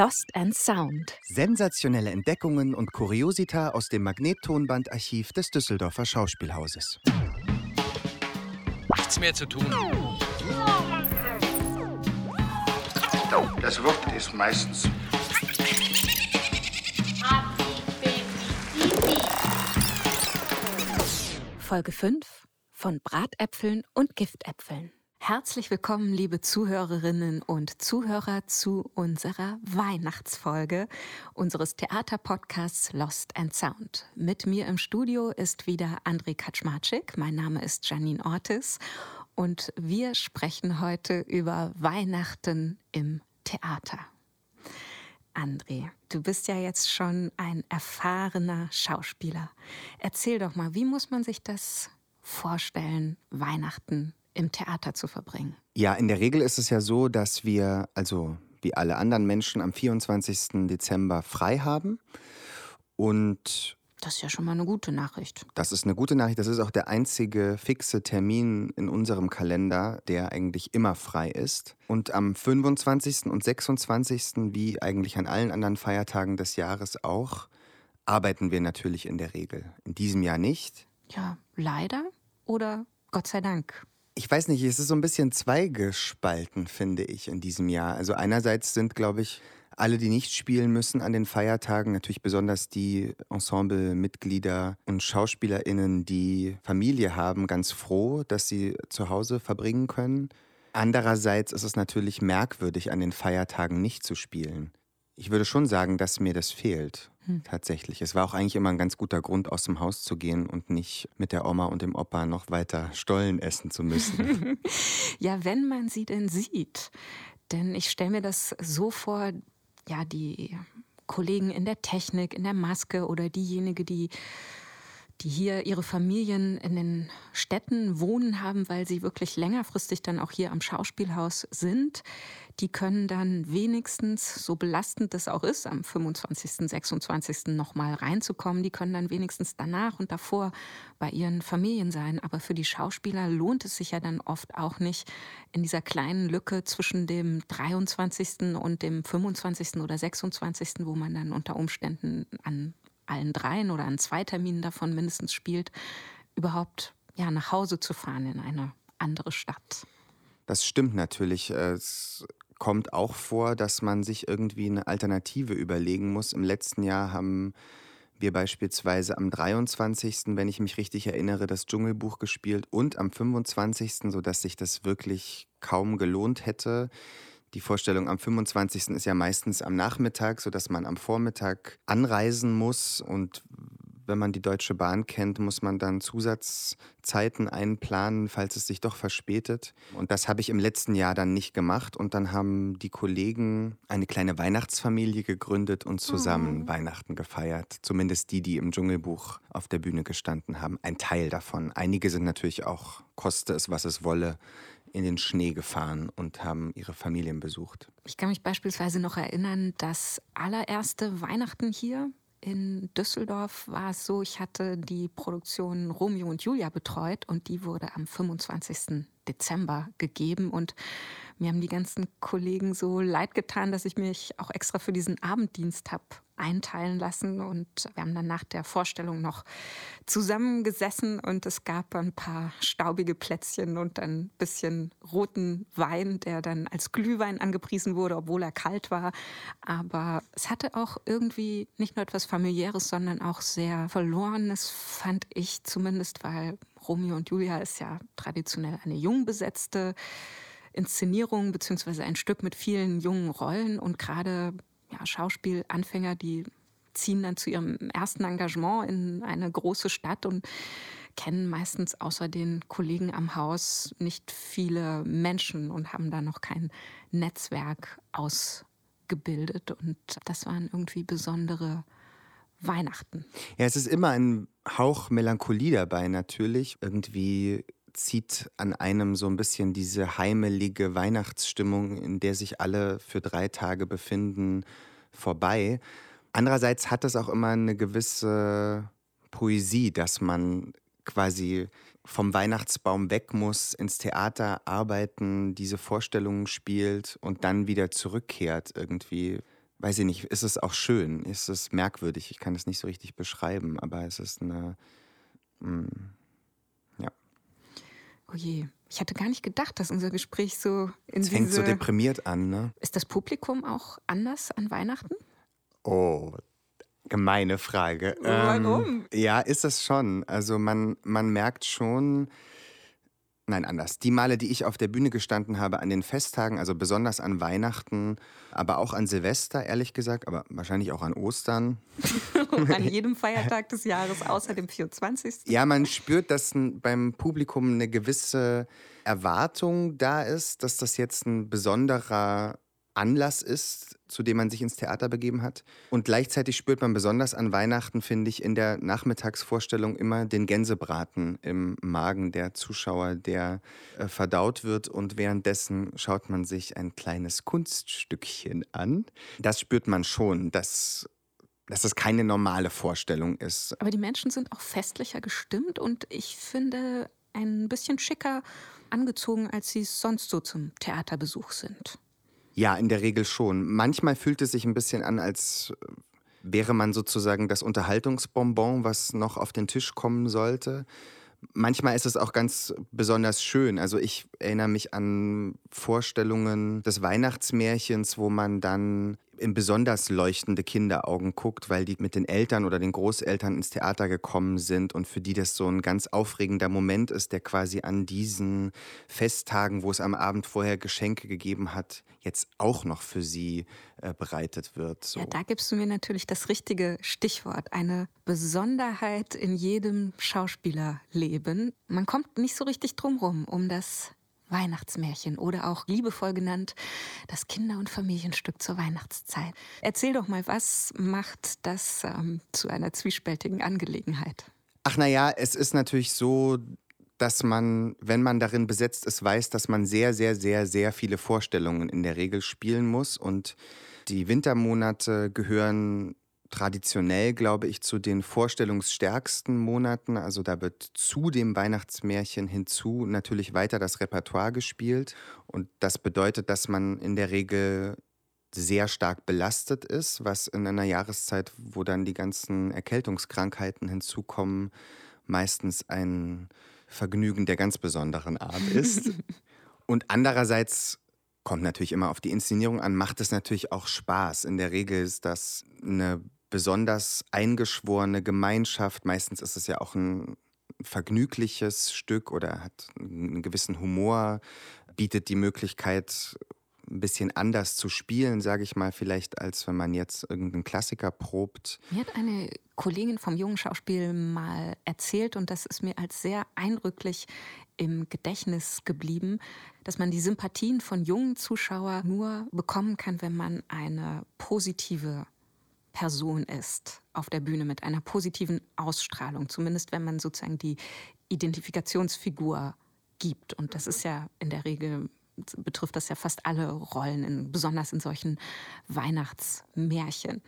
Lost and Sound. Sensationelle Entdeckungen und Kuriosita aus dem Magnettonbandarchiv des Düsseldorfer Schauspielhauses. Nichts mehr zu tun. Das Wort ist meistens Folge 5 von Bratäpfeln und Giftäpfeln. Herzlich willkommen, liebe Zuhörerinnen und Zuhörer, zu unserer Weihnachtsfolge unseres Theaterpodcasts Lost and Sound. Mit mir im Studio ist wieder André Kaczmarczyk. Mein Name ist Janine Ortis und wir sprechen heute über Weihnachten im Theater. André, du bist ja jetzt schon ein erfahrener Schauspieler. Erzähl doch mal, wie muss man sich das vorstellen, Weihnachten im Theater zu verbringen? Ja, in der Regel ist es ja so, dass wir, also wie alle anderen Menschen, am 24. Dezember frei haben. Und das ist ja schon mal eine gute Nachricht. Das ist eine gute Nachricht. Das ist auch der einzige fixe Termin in unserem Kalender, der eigentlich immer frei ist. Und am 25. und 26., wie eigentlich an allen anderen Feiertagen des Jahres auch, arbeiten wir natürlich in der Regel. In diesem Jahr nicht. Ja, leider oder Gott sei Dank ich weiß nicht, es ist so ein bisschen zweigespalten, finde ich, in diesem Jahr. Also einerseits sind, glaube ich, alle, die nicht spielen müssen an den Feiertagen, natürlich besonders die Ensemblemitglieder und Schauspielerinnen, die Familie haben, ganz froh, dass sie zu Hause verbringen können. Andererseits ist es natürlich merkwürdig, an den Feiertagen nicht zu spielen. Ich würde schon sagen, dass mir das fehlt. Hm. Tatsächlich. Es war auch eigentlich immer ein ganz guter Grund, aus dem Haus zu gehen und nicht mit der Oma und dem Opa noch weiter Stollen essen zu müssen. ja, wenn man sie denn sieht. Denn ich stelle mir das so vor, ja, die Kollegen in der Technik, in der Maske oder diejenige, die die hier ihre Familien in den Städten wohnen haben, weil sie wirklich längerfristig dann auch hier am Schauspielhaus sind, die können dann wenigstens, so belastend das auch ist, am 25., 26. nochmal reinzukommen, die können dann wenigstens danach und davor bei ihren Familien sein. Aber für die Schauspieler lohnt es sich ja dann oft auch nicht, in dieser kleinen Lücke zwischen dem 23. und dem 25. oder 26., wo man dann unter Umständen an allen dreien oder an zwei Terminen davon mindestens spielt, überhaupt ja, nach Hause zu fahren in eine andere Stadt. Das stimmt natürlich. Es kommt auch vor, dass man sich irgendwie eine Alternative überlegen muss. Im letzten Jahr haben wir beispielsweise am 23., wenn ich mich richtig erinnere, das Dschungelbuch gespielt und am 25., sodass sich das wirklich kaum gelohnt hätte. Die Vorstellung am 25. ist ja meistens am Nachmittag, sodass man am Vormittag anreisen muss. Und wenn man die Deutsche Bahn kennt, muss man dann Zusatzzeiten einplanen, falls es sich doch verspätet. Und das habe ich im letzten Jahr dann nicht gemacht. Und dann haben die Kollegen eine kleine Weihnachtsfamilie gegründet und zusammen oh. Weihnachten gefeiert. Zumindest die, die im Dschungelbuch auf der Bühne gestanden haben. Ein Teil davon. Einige sind natürlich auch, koste es, was es wolle, in den Schnee gefahren und haben ihre Familien besucht. Ich kann mich beispielsweise noch erinnern, das allererste Weihnachten hier in Düsseldorf war es so, ich hatte die Produktion Romeo und Julia betreut und die wurde am 25. Dezember gegeben und mir haben die ganzen Kollegen so leid getan, dass ich mich auch extra für diesen Abenddienst habe einteilen lassen. Und wir haben dann nach der Vorstellung noch zusammengesessen und es gab ein paar staubige Plätzchen und ein bisschen roten Wein, der dann als Glühwein angepriesen wurde, obwohl er kalt war. Aber es hatte auch irgendwie nicht nur etwas familiäres, sondern auch sehr verlorenes, fand ich zumindest, weil Romeo und Julia ist ja traditionell eine jung besetzte Inszenierung beziehungsweise ein Stück mit vielen jungen Rollen und gerade ja, Schauspielanfänger, die ziehen dann zu ihrem ersten Engagement in eine große Stadt und kennen meistens außer den Kollegen am Haus nicht viele Menschen und haben da noch kein Netzwerk ausgebildet. Und das waren irgendwie besondere Weihnachten. Ja, es ist immer ein Hauch Melancholie dabei natürlich. Irgendwie zieht an einem so ein bisschen diese heimelige Weihnachtsstimmung, in der sich alle für drei Tage befinden, vorbei. Andererseits hat es auch immer eine gewisse Poesie, dass man quasi vom Weihnachtsbaum weg muss, ins Theater arbeiten, diese Vorstellungen spielt und dann wieder zurückkehrt irgendwie weiß ich nicht, ist es auch schön, ist es merkwürdig. Ich kann es nicht so richtig beschreiben, aber es ist eine, mh, ja. Oh je, ich hatte gar nicht gedacht, dass unser Gespräch so in Es fängt so deprimiert an, ne? Ist das Publikum auch anders an Weihnachten? Oh, gemeine Frage. Warum? Ähm, ja, ist es schon. Also man, man merkt schon, Nein, anders. Die Male, die ich auf der Bühne gestanden habe an den Festtagen, also besonders an Weihnachten, aber auch an Silvester, ehrlich gesagt, aber wahrscheinlich auch an Ostern. an jedem Feiertag des Jahres, außer dem 24. Ja, man spürt, dass beim Publikum eine gewisse Erwartung da ist, dass das jetzt ein besonderer Anlass ist, zu dem man sich ins Theater begeben hat. Und gleichzeitig spürt man besonders an Weihnachten, finde ich, in der Nachmittagsvorstellung immer den Gänsebraten im Magen der Zuschauer, der äh, verdaut wird. Und währenddessen schaut man sich ein kleines Kunststückchen an. Das spürt man schon, dass dass das keine normale Vorstellung ist. Aber die Menschen sind auch festlicher gestimmt und ich finde ein bisschen schicker angezogen, als sie sonst so zum Theaterbesuch sind. Ja, in der Regel schon. Manchmal fühlt es sich ein bisschen an, als wäre man sozusagen das Unterhaltungsbonbon, was noch auf den Tisch kommen sollte. Manchmal ist es auch ganz besonders schön. Also ich erinnere mich an Vorstellungen des Weihnachtsmärchens, wo man dann in besonders leuchtende Kinderaugen guckt, weil die mit den Eltern oder den Großeltern ins Theater gekommen sind und für die das so ein ganz aufregender Moment ist, der quasi an diesen Festtagen, wo es am Abend vorher Geschenke gegeben hat, jetzt auch noch für sie äh, bereitet wird. So. Ja, da gibst du mir natürlich das richtige Stichwort. Eine Besonderheit in jedem Schauspielerleben. Man kommt nicht so richtig drumrum um das Weihnachtsmärchen oder auch liebevoll genannt das Kinder- und Familienstück zur Weihnachtszeit. Erzähl doch mal, was macht das ähm, zu einer zwiespältigen Angelegenheit? Ach naja, es ist natürlich so, dass man, wenn man darin besetzt ist, weiß, dass man sehr, sehr, sehr, sehr viele Vorstellungen in der Regel spielen muss. Und die Wintermonate gehören traditionell, glaube ich, zu den vorstellungsstärksten Monaten. Also da wird zu dem Weihnachtsmärchen hinzu natürlich weiter das Repertoire gespielt. Und das bedeutet, dass man in der Regel sehr stark belastet ist, was in einer Jahreszeit, wo dann die ganzen Erkältungskrankheiten hinzukommen, meistens ein Vergnügen der ganz besonderen Art ist. Und andererseits kommt natürlich immer auf die Inszenierung an, macht es natürlich auch Spaß. In der Regel ist das eine besonders eingeschworene Gemeinschaft. Meistens ist es ja auch ein vergnügliches Stück oder hat einen gewissen Humor, bietet die Möglichkeit, ein bisschen anders zu spielen, sage ich mal, vielleicht als wenn man jetzt irgendeinen Klassiker probt. Mir hat eine Kollegin vom jungen Schauspiel mal erzählt und das ist mir als sehr eindrücklich im Gedächtnis geblieben, dass man die Sympathien von jungen Zuschauern nur bekommen kann, wenn man eine positive Person ist auf der Bühne mit einer positiven Ausstrahlung, zumindest wenn man sozusagen die Identifikationsfigur gibt. Und das ist ja in der Regel betrifft das ja fast alle Rollen, in, besonders in solchen Weihnachtsmärchen.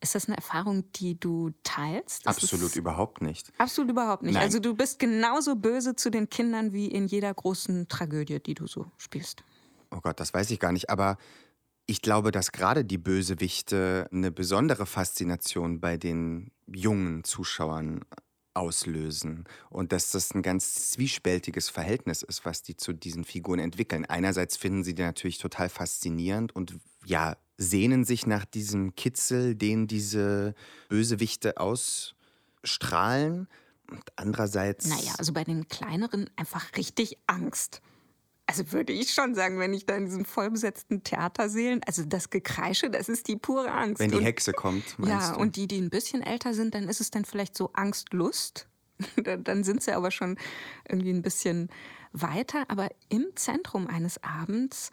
Ist das eine Erfahrung, die du teilst? Das Absolut überhaupt nicht. Absolut überhaupt nicht. Nein. Also du bist genauso böse zu den Kindern wie in jeder großen Tragödie, die du so spielst. Oh Gott, das weiß ich gar nicht. Aber ich glaube, dass gerade die Bösewichte eine besondere Faszination bei den jungen Zuschauern auslösen und dass das ein ganz zwiespältiges Verhältnis ist, was die zu diesen Figuren entwickeln. Einerseits finden sie die natürlich total faszinierend und ja, sehnen sich nach diesem Kitzel, den diese Bösewichte ausstrahlen. Und andererseits. Naja, also bei den kleineren einfach richtig Angst. Also würde ich schon sagen, wenn ich da in diesen vollbesetzten Theatersälen, also das Gekreische, das ist die pure Angst. Wenn die Hexe kommt, meinst Ja, du? und die, die ein bisschen älter sind, dann ist es dann vielleicht so Angstlust. dann sind sie aber schon irgendwie ein bisschen weiter. Aber im Zentrum eines Abends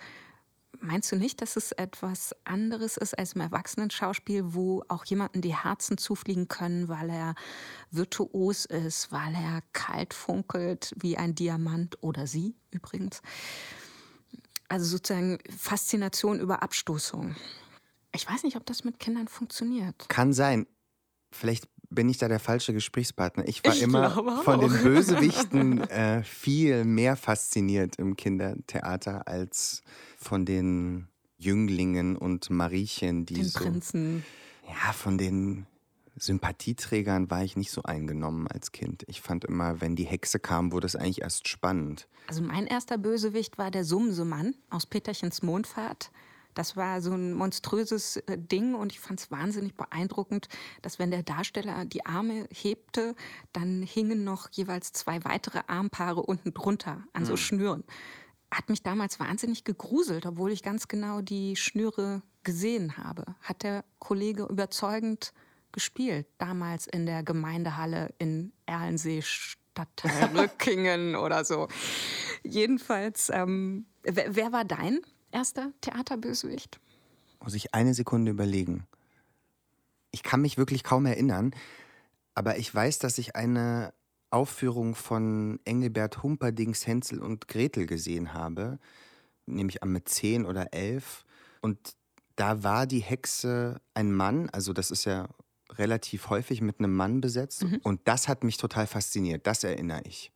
Meinst du nicht, dass es etwas anderes ist als im Erwachsenenschauspiel, wo auch jemanden die Herzen zufliegen können, weil er virtuos ist, weil er kalt funkelt wie ein Diamant oder sie übrigens? Also sozusagen Faszination über Abstoßung. Ich weiß nicht, ob das mit Kindern funktioniert. Kann sein. Vielleicht bin ich da der falsche Gesprächspartner. Ich war ich immer von den Bösewichten äh, viel mehr fasziniert im Kindertheater als von den Jünglingen und Mariechen, die Den so. Prinzen. Ja, von den Sympathieträgern war ich nicht so eingenommen als Kind. Ich fand immer, wenn die Hexe kam, wurde es eigentlich erst spannend. Also mein erster Bösewicht war der Sumsemann aus Peterchens Mondfahrt. Das war so ein monströses äh, Ding und ich fand es wahnsinnig beeindruckend, dass wenn der Darsteller die Arme hebte, dann hingen noch jeweils zwei weitere Armpaare unten drunter an so Schnüren. Hat mich damals wahnsinnig gegruselt, obwohl ich ganz genau die Schnüre gesehen habe. Hat der Kollege überzeugend gespielt, damals in der Gemeindehalle in Erlensee, Stadtteil Rückingen oder so. Jedenfalls, ähm, wer, wer war dein erster Theaterbösewicht? Muss ich eine Sekunde überlegen. Ich kann mich wirklich kaum erinnern, aber ich weiß, dass ich eine Aufführung von Engelbert Humperdings Hänsel und Gretel gesehen habe, nämlich am mit zehn oder elf. Und da war die Hexe ein Mann, also das ist ja relativ häufig mit einem Mann besetzt. Und das hat mich total fasziniert, das erinnere ich.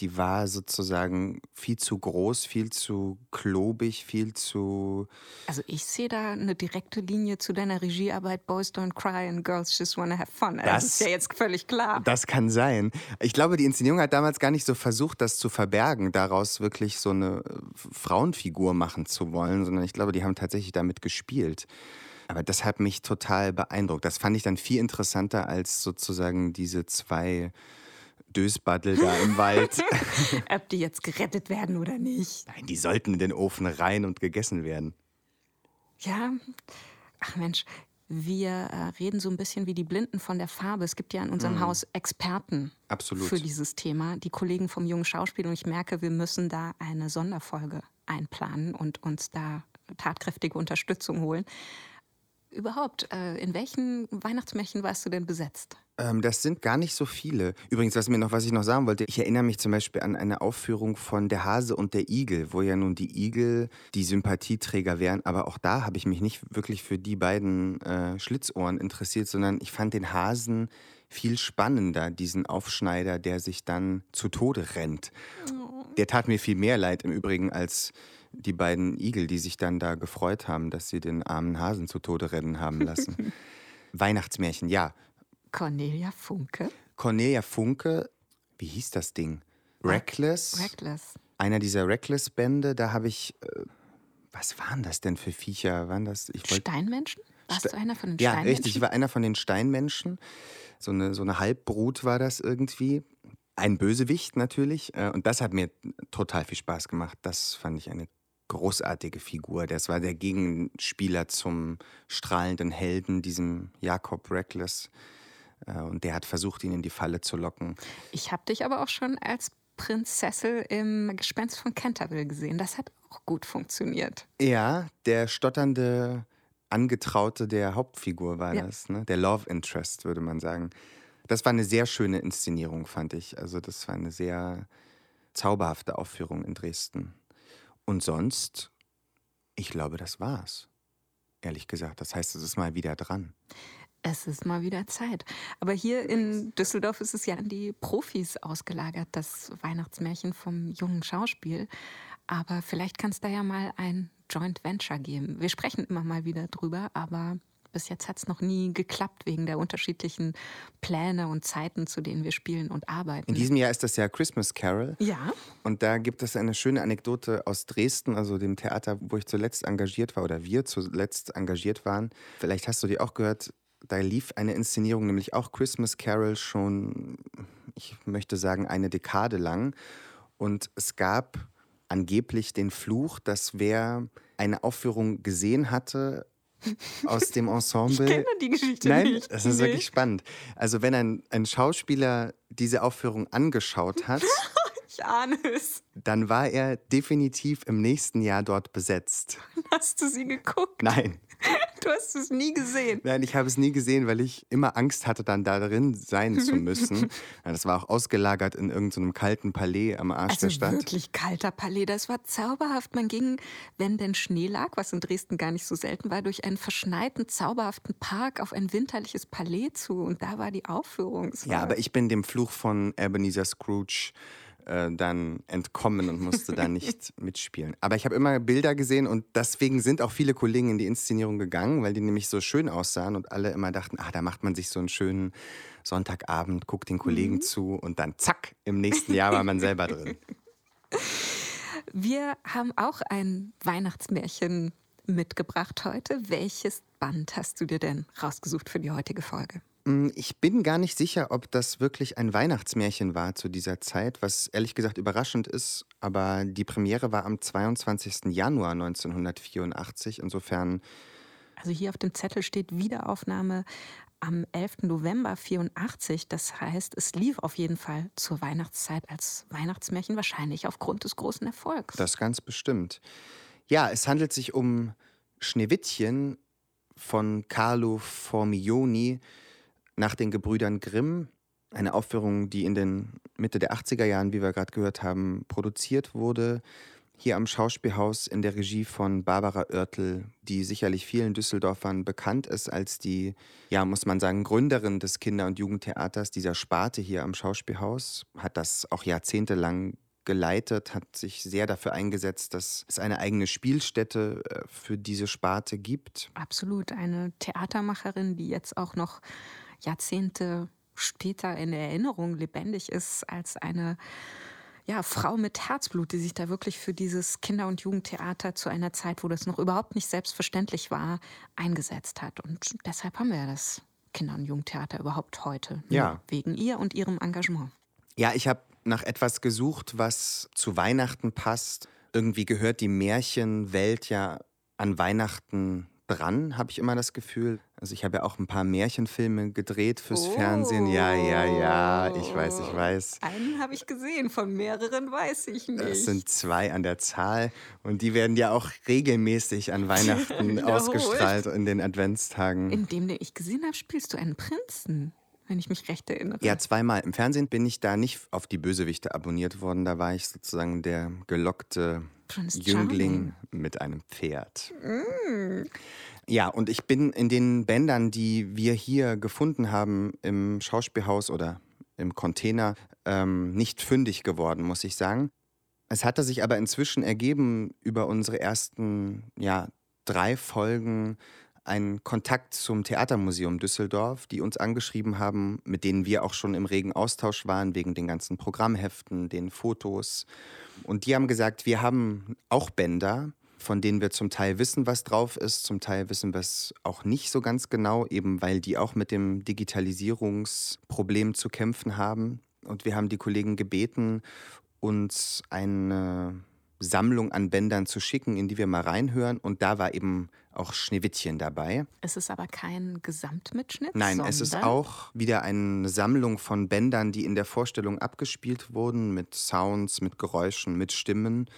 Die war sozusagen viel zu groß, viel zu klobig, viel zu. Also ich sehe da eine direkte Linie zu deiner Regiearbeit Boys Don't Cry and Girls Just Wanna Have Fun. Das, Das- ist ja jetzt völlig klar. Das kann sein. Ich glaube, die Inszenierung hat damals gar nicht so versucht, das zu verbergen, daraus wirklich so eine äh, Frauenfigur machen zu wollen, sondern ich glaube, die haben tatsächlich damit gespielt. Aber das hat mich total beeindruckt. Das fand ich dann viel interessanter als sozusagen diese zwei Dösbaddel da im Wald. Ob die jetzt gerettet werden oder nicht. Nein, die sollten in den Ofen rein und gegessen werden. Ja, ach Mensch, wir äh, reden so ein bisschen wie die Blinden von der Farbe. Es gibt ja in unserem Haus Experten Absolut. für dieses Thema, die Kollegen vom jungen Schauspiel. Und ich merke, wir müssen da eine Sonderfolge einplanen und uns da tatkräftige Unterstützung holen. Überhaupt, äh, in welchen Weihnachtsmärchen warst du denn besetzt? Ähm, das sind gar nicht so viele. Übrigens, was mir noch, was ich noch sagen wollte, ich erinnere mich zum Beispiel an eine Aufführung von Der Hase und der Igel, wo ja nun die Igel die Sympathieträger wären, aber auch da habe ich mich nicht wirklich für die beiden äh, Schlitzohren interessiert, sondern ich fand den Hasen viel spannender, diesen Aufschneider, der sich dann zu Tode rennt. Der tat mir viel mehr leid im Übrigen als die beiden Igel, die sich dann da gefreut haben, dass sie den armen Hasen zu Tode rennen haben lassen. Weihnachtsmärchen, ja. Cornelia Funke. Cornelia Funke, wie hieß das Ding? Reckless. Reckless. Einer dieser Reckless-Bände, da habe ich. Äh, was waren das denn für Viecher? Waren das? Ich wollt- Steinmenschen? Warst du einer von den ja, Steinmenschen? richtig. Ich war einer von den Steinmenschen. So eine, so eine Halbbrut war das irgendwie. Ein Bösewicht natürlich. äh, Und das hat mir total viel Spaß gemacht. Das fand ich eine großartige Figur. Das war der Gegenspieler zum strahlenden Helden, diesem Jakob Reckless. Äh, Und der hat versucht, ihn in die Falle zu locken. Ich habe dich aber auch schon als Prinzessel im Gespenst von Canterville gesehen. Das hat auch gut funktioniert. Ja, der stotternde Angetraute der Hauptfigur war Ja. das, ne? Der Love Interest, würde man sagen. Das war eine sehr schöne Inszenierung, fand ich. Also, das war eine sehr zauberhafte Aufführung in Dresden. Und sonst, ich glaube, das war's. Ehrlich gesagt. Das heißt, es ist mal wieder dran. Es ist mal wieder Zeit. Aber hier in Düsseldorf ist es ja an die Profis ausgelagert, das Weihnachtsmärchen vom jungen Schauspiel. Aber vielleicht kann es da ja mal ein Joint Venture geben. Wir sprechen immer mal wieder drüber, aber bis jetzt hat es noch nie geklappt wegen der unterschiedlichen Pläne und Zeiten, zu denen wir spielen und arbeiten. In diesem Jahr ist das ja Christmas Carol. ja, Und da gibt es eine schöne Anekdote aus Dresden, also dem Theater, wo ich zuletzt engagiert war oder wir zuletzt engagiert waren. Vielleicht hast du die auch gehört. Da lief eine Inszenierung, nämlich auch Christmas Carol, schon, ich möchte sagen, eine Dekade lang. Und es gab angeblich den Fluch, dass wer eine Aufführung gesehen hatte aus dem Ensemble. ich kenne die Geschichte Nein, nicht. das ist Nee. wirklich spannend. Also wenn ein, ein Schauspieler diese Aufführung angeschaut hat, Ich ahne es. dann war er definitiv im nächsten Jahr dort besetzt. Hast du sie geguckt? Nein, Du hast es nie gesehen. nein, ich habe es nie gesehen, weil ich immer Angst hatte, dann da drin sein zu müssen. Ja, Das war auch ausgelagert in irgendeinem kalten Palais am Arsch Also der Stadt. wirklich kalter Palais. Das war zauberhaft. Man ging, wenn denn Schnee lag, was in Dresden gar nicht so selten war, durch einen verschneiten, zauberhaften Park auf ein winterliches Palais zu. Und da war die Aufführung. Ja, aber ich bin dem Fluch von Ebenezer Scrooge äh, dann entkommen und musste da nicht mitspielen. Aber ich habe immer Bilder gesehen und deswegen sind auch viele Kollegen in die Inszenierung gegangen, weil die nämlich so schön aussahen und alle immer dachten, ah, da macht man sich so einen schönen Sonntagabend, guckt den Kollegen mhm. zu und dann zack, im nächsten Jahr war man selber drin. Wir haben auch ein Weihnachtsmärchen mitgebracht heute. Welches Band hast du dir denn rausgesucht für die heutige Folge? Mm, ich bin gar nicht sicher, ob das wirklich ein Weihnachtsmärchen war zu dieser Zeit, was ehrlich gesagt überraschend ist. Aber die Premiere war am 22. Januar 1984. Insofern. Also hier auf dem Zettel steht Wiederaufnahme am 11. November 84. Das heißt, es lief auf jeden Fall zur Weihnachtszeit als Weihnachtsmärchen, wahrscheinlich aufgrund des großen Erfolgs. Das ganz bestimmt. Ja, es handelt sich um Schneewittchen von Carlo Formioni nach den Gebrüdern Grimm. Eine Aufführung, die in den Mitte der 80er Jahren, wie wir gerade gehört haben, produziert wurde. Hier am Schauspielhaus in der Regie von Barbara Oertel, die sicherlich vielen Düsseldorfern bekannt ist als die, ja, muss man sagen, Gründerin des Kinder- und Jugendtheaters, dieser Sparte hier am Schauspielhaus, hat das auch jahrzehntelang geleitet, hat sich sehr dafür eingesetzt, dass es eine eigene Spielstätte äh, für diese Sparte gibt. Absolut, eine Theatermacherin, die jetzt auch noch Jahrzehnte später in Erinnerung lebendig ist als eine ja, Frau mit Herzblut, die sich da wirklich für dieses Kinder- und Jugendtheater zu einer Zeit, wo das noch überhaupt nicht selbstverständlich war, eingesetzt hat. Und deshalb haben wir das Kinder- und Jugendtheater überhaupt heute. Ja. Wegen ihr und ihrem Engagement. Ja, ich habe nach etwas gesucht, was zu Weihnachten passt. Irgendwie gehört die Märchenwelt ja an Weihnachten dran, habe ich immer das Gefühl. Also ich habe ja auch ein paar Märchenfilme gedreht fürs oh. Fernsehen. Ja, ja, ja, ich weiß, ich weiß. Einen habe ich gesehen, von mehreren weiß ich nicht. Es sind zwei an der Zahl und die werden ja auch regelmäßig an Weihnachten ausgestrahlt in den Adventstagen. In dem, den ich gesehen habe, spielst du einen Prinzen wenn ich mich recht erinnere. Ja, zweimal. Im Fernsehen bin ich da nicht auf die Bösewichte abonniert worden. Da war ich sozusagen der gelockte Jüngling mit einem Pferd. Mm. Ja, und ich bin in den Bändern, die wir hier gefunden haben im Schauspielhaus oder im Container, ähm, nicht fündig geworden, muss ich sagen. Es hatte sich aber inzwischen ergeben über unsere ersten ja, drei Folgen ein Kontakt zum Theatermuseum Düsseldorf, die uns angeschrieben haben, mit denen wir auch schon im regen Austausch waren, wegen den ganzen Programmheften, den Fotos. Und die haben gesagt, wir haben auch Bänder, von denen wir zum Teil wissen, was drauf ist, zum Teil wissen wir es auch nicht so ganz genau, eben weil die auch mit dem Digitalisierungsproblem zu kämpfen haben. Und wir haben die Kollegen gebeten, uns eine Sammlung an Bändern zu schicken, in die wir mal reinhören. Und da war eben auch Schneewittchen dabei. Es ist aber kein Gesamtmitschnitt. Nein, es ist auch wieder eine Sammlung von Bändern, die in der Vorstellung abgespielt wurden, mit Sounds, mit Geräuschen, mit Stimmen.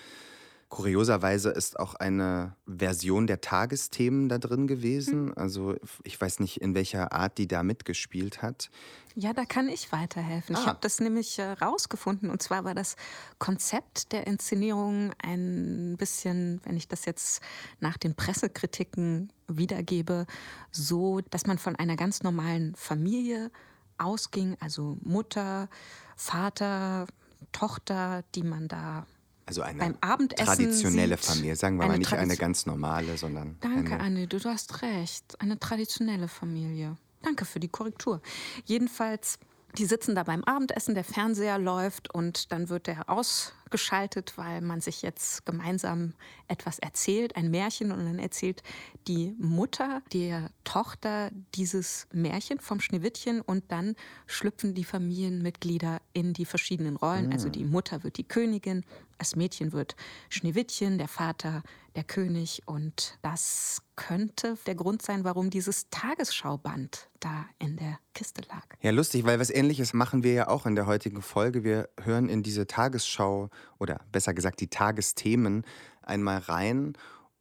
Kurioserweise ist auch eine Version der Tagesthemen da drin gewesen. Hm. Also ich weiß nicht, in welcher Art die da mitgespielt hat. Ja, da kann ich weiterhelfen. Ah. Ich habe das nämlich äh, rausgefunden. Und zwar war das Konzept der Inszenierung ein bisschen, wenn ich das jetzt nach den Pressekritiken wiedergebe, so, dass man von einer ganz normalen Familie ausging, also Mutter, Vater, Tochter, die man da also eine beim Abendessen traditionelle Familie, sagen wir mal nicht eine ganz normale, sondern. Danke, Anne, du hast recht. Eine traditionelle Familie. Danke für die Korrektur. Jedenfalls, die sitzen da beim Abendessen, der Fernseher läuft und dann wird der ausgeschaltet, weil man sich jetzt gemeinsam etwas erzählt, ein Märchen und dann erzählt die Mutter der Tochter dieses Märchen vom Schneewittchen und dann schlüpfen die Familienmitglieder in die verschiedenen Rollen. Also die Mutter wird die Königin, das Mädchen wird Schneewittchen, der Vater der König. Und das könnte der Grund sein, warum dieses Tagesschauband da in der Kiste lag. Ja, lustig, weil was ähnliches machen wir ja auch in der heutigen Folge. Wir hören in diese Tagesschau oder besser gesagt die Tagesthemen einmal rein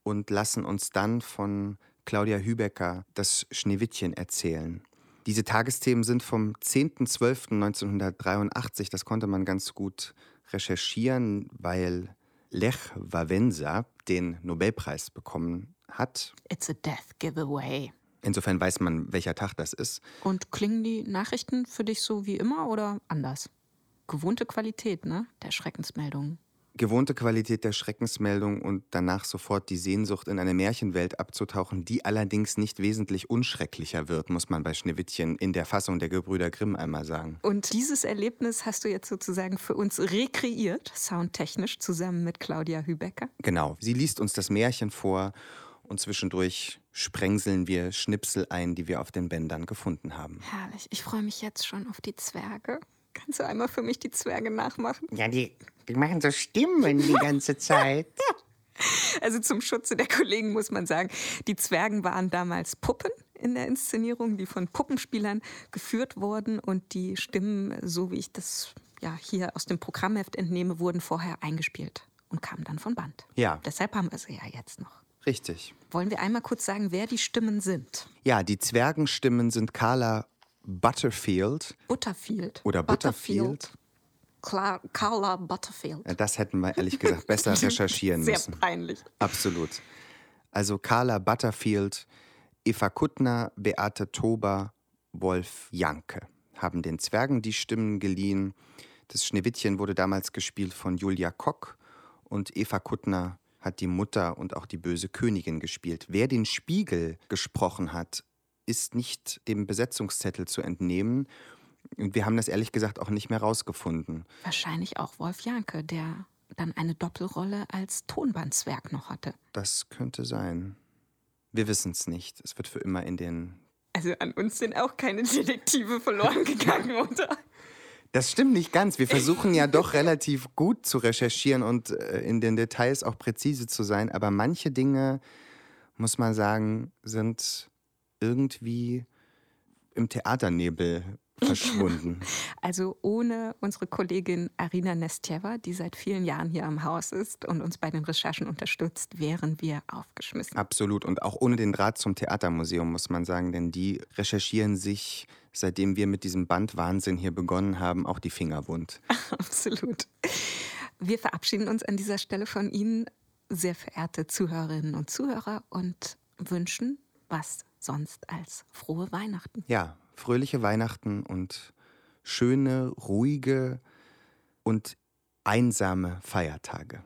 und lassen uns dann von Claudia Hübecker das Schneewittchen erzählen. Diese Tagesthemen sind vom 10.12.1983, das konnte man ganz gut recherchieren, weil Lech Wałęsa den Nobelpreis bekommen hat. It's a death giveaway. Insofern weiß man, welcher Tag das ist. Und klingen die Nachrichten für dich so wie immer oder anders? gewohnte Qualität, ne? Der Schreckensmeldungen gewohnte Qualität der Schreckensmeldung und danach sofort die Sehnsucht, in eine Märchenwelt abzutauchen, die allerdings nicht wesentlich unschrecklicher wird, muss man bei Schneewittchen in der Fassung der Gebrüder Grimm einmal sagen. Und dieses Erlebnis hast du jetzt sozusagen für uns rekreiert, soundtechnisch, zusammen mit Claudia Hübecker? Genau. Sie liest uns das Märchen vor und zwischendurch sprengseln wir Schnipsel ein, die wir auf den Bändern gefunden haben. Herrlich. Ich freue mich jetzt schon auf die Zwerge. Kannst du einmal für mich die Zwerge nachmachen? Ja, die, die machen so Stimmen die ganze Zeit. Also zum Schutze der Kollegen muss man sagen, die Zwergen waren damals Puppen in der Inszenierung, die von Puppenspielern geführt wurden und die Stimmen, so wie ich das ja hier aus dem Programmheft entnehme, wurden vorher eingespielt und kamen dann von Band. Ja. Deshalb haben wir sie ja jetzt noch. Richtig. Wollen wir einmal kurz sagen, wer die Stimmen sind? Ja, die Zwergenstimmen sind Carla Butterfield. Butterfield. Oder Butterfield. Butterfield. Carla Butterfield. Das hätten wir ehrlich gesagt besser recherchieren Sehr müssen. Sehr peinlich. Absolut. Also Carla Butterfield, Eva Kuttner, Beate Tober, Wolf Janke haben den Zwergen die Stimmen geliehen. Das Schneewittchen wurde damals gespielt von Julia Kock und Eva Kuttner hat die Mutter und auch die böse Königin gespielt. Wer den Spiegel gesprochen hat, ist nicht dem Besetzungszettel zu entnehmen. Und wir haben das ehrlich gesagt auch nicht mehr rausgefunden. Wahrscheinlich auch Wolf Janke, der dann eine Doppelrolle als Tonbandzwerg noch hatte. Das könnte sein. Wir wissen es nicht. Es wird für immer in den. Also an uns sind auch keine Detektive verloren gegangen, oder? Das stimmt nicht ganz. Wir versuchen ja doch relativ gut zu recherchieren und äh, in den Details auch präzise zu sein. Aber manche Dinge, muss man sagen, sind irgendwie im Theaternebel verschwunden. Also ohne unsere Kollegin Arina Nestjeva, die seit vielen Jahren hier am Haus ist und uns bei den Recherchen unterstützt, wären wir aufgeschmissen. Absolut. Und auch ohne den Draht zum Theatermuseum, muss man sagen, denn die recherchieren sich, seitdem wir mit diesem Bandwahnsinn hier begonnen haben, auch die Finger wund. Absolut. Wir verabschieden uns an dieser Stelle von Ihnen, sehr verehrte Zuhörerinnen und Zuhörer, und wünschen was sonst als frohe Weihnachten. Ja, fröhliche Weihnachten und schöne, ruhige und einsame Feiertage.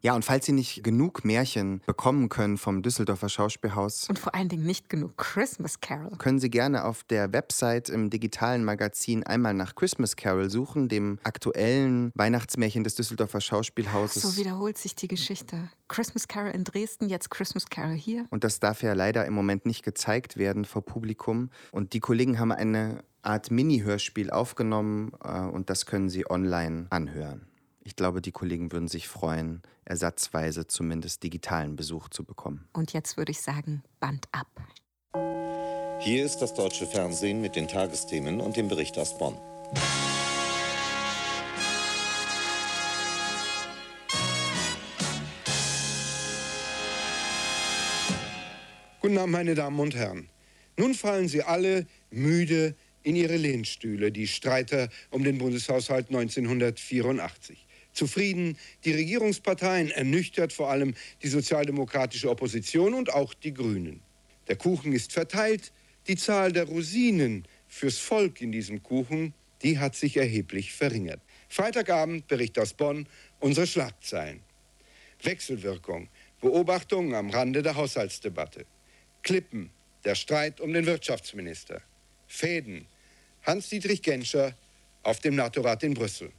Ja, und falls Sie nicht genug Märchen bekommen können vom Düsseldorfer Schauspielhaus. Und vor allen Dingen nicht genug Christmas Carol. Können Sie gerne auf der Website im digitalen Magazin einmal nach Christmas Carol suchen, dem aktuellen Weihnachtsmärchen des Düsseldorfer Schauspielhauses. So wiederholt sich die Geschichte. Christmas Carol in Dresden, jetzt Christmas Carol hier. Und das darf ja leider im Moment nicht gezeigt werden vor Publikum. Und die Kollegen haben eine Art Mini-Hörspiel aufgenommen äh, und das können Sie online anhören. Ich glaube, die Kollegen würden sich freuen, ersatzweise zumindest digitalen Besuch zu bekommen. Und jetzt würde ich sagen, Band ab. Hier ist das deutsche Fernsehen mit den Tagesthemen und dem Bericht aus Bonn. Guten Abend, meine Damen und Herren. Nun fallen Sie alle müde in Ihre Lehnstühle, die Streiter um den Bundeshaushalt 1984 zufrieden die Regierungsparteien, ernüchtert vor allem die sozialdemokratische Opposition und auch die Grünen. Der Kuchen ist verteilt, die Zahl der Rosinen fürs Volk in diesem Kuchen, die hat sich erheblich verringert. Freitagabend, Bericht aus Bonn, unsere Schlagzeilen. Wechselwirkung, Beobachtungen am Rande der Haushaltsdebatte. Klippen, der Streit um den Wirtschaftsminister. Fäden, Hans-Dietrich Genscher auf dem NATO-Rat in Brüssel.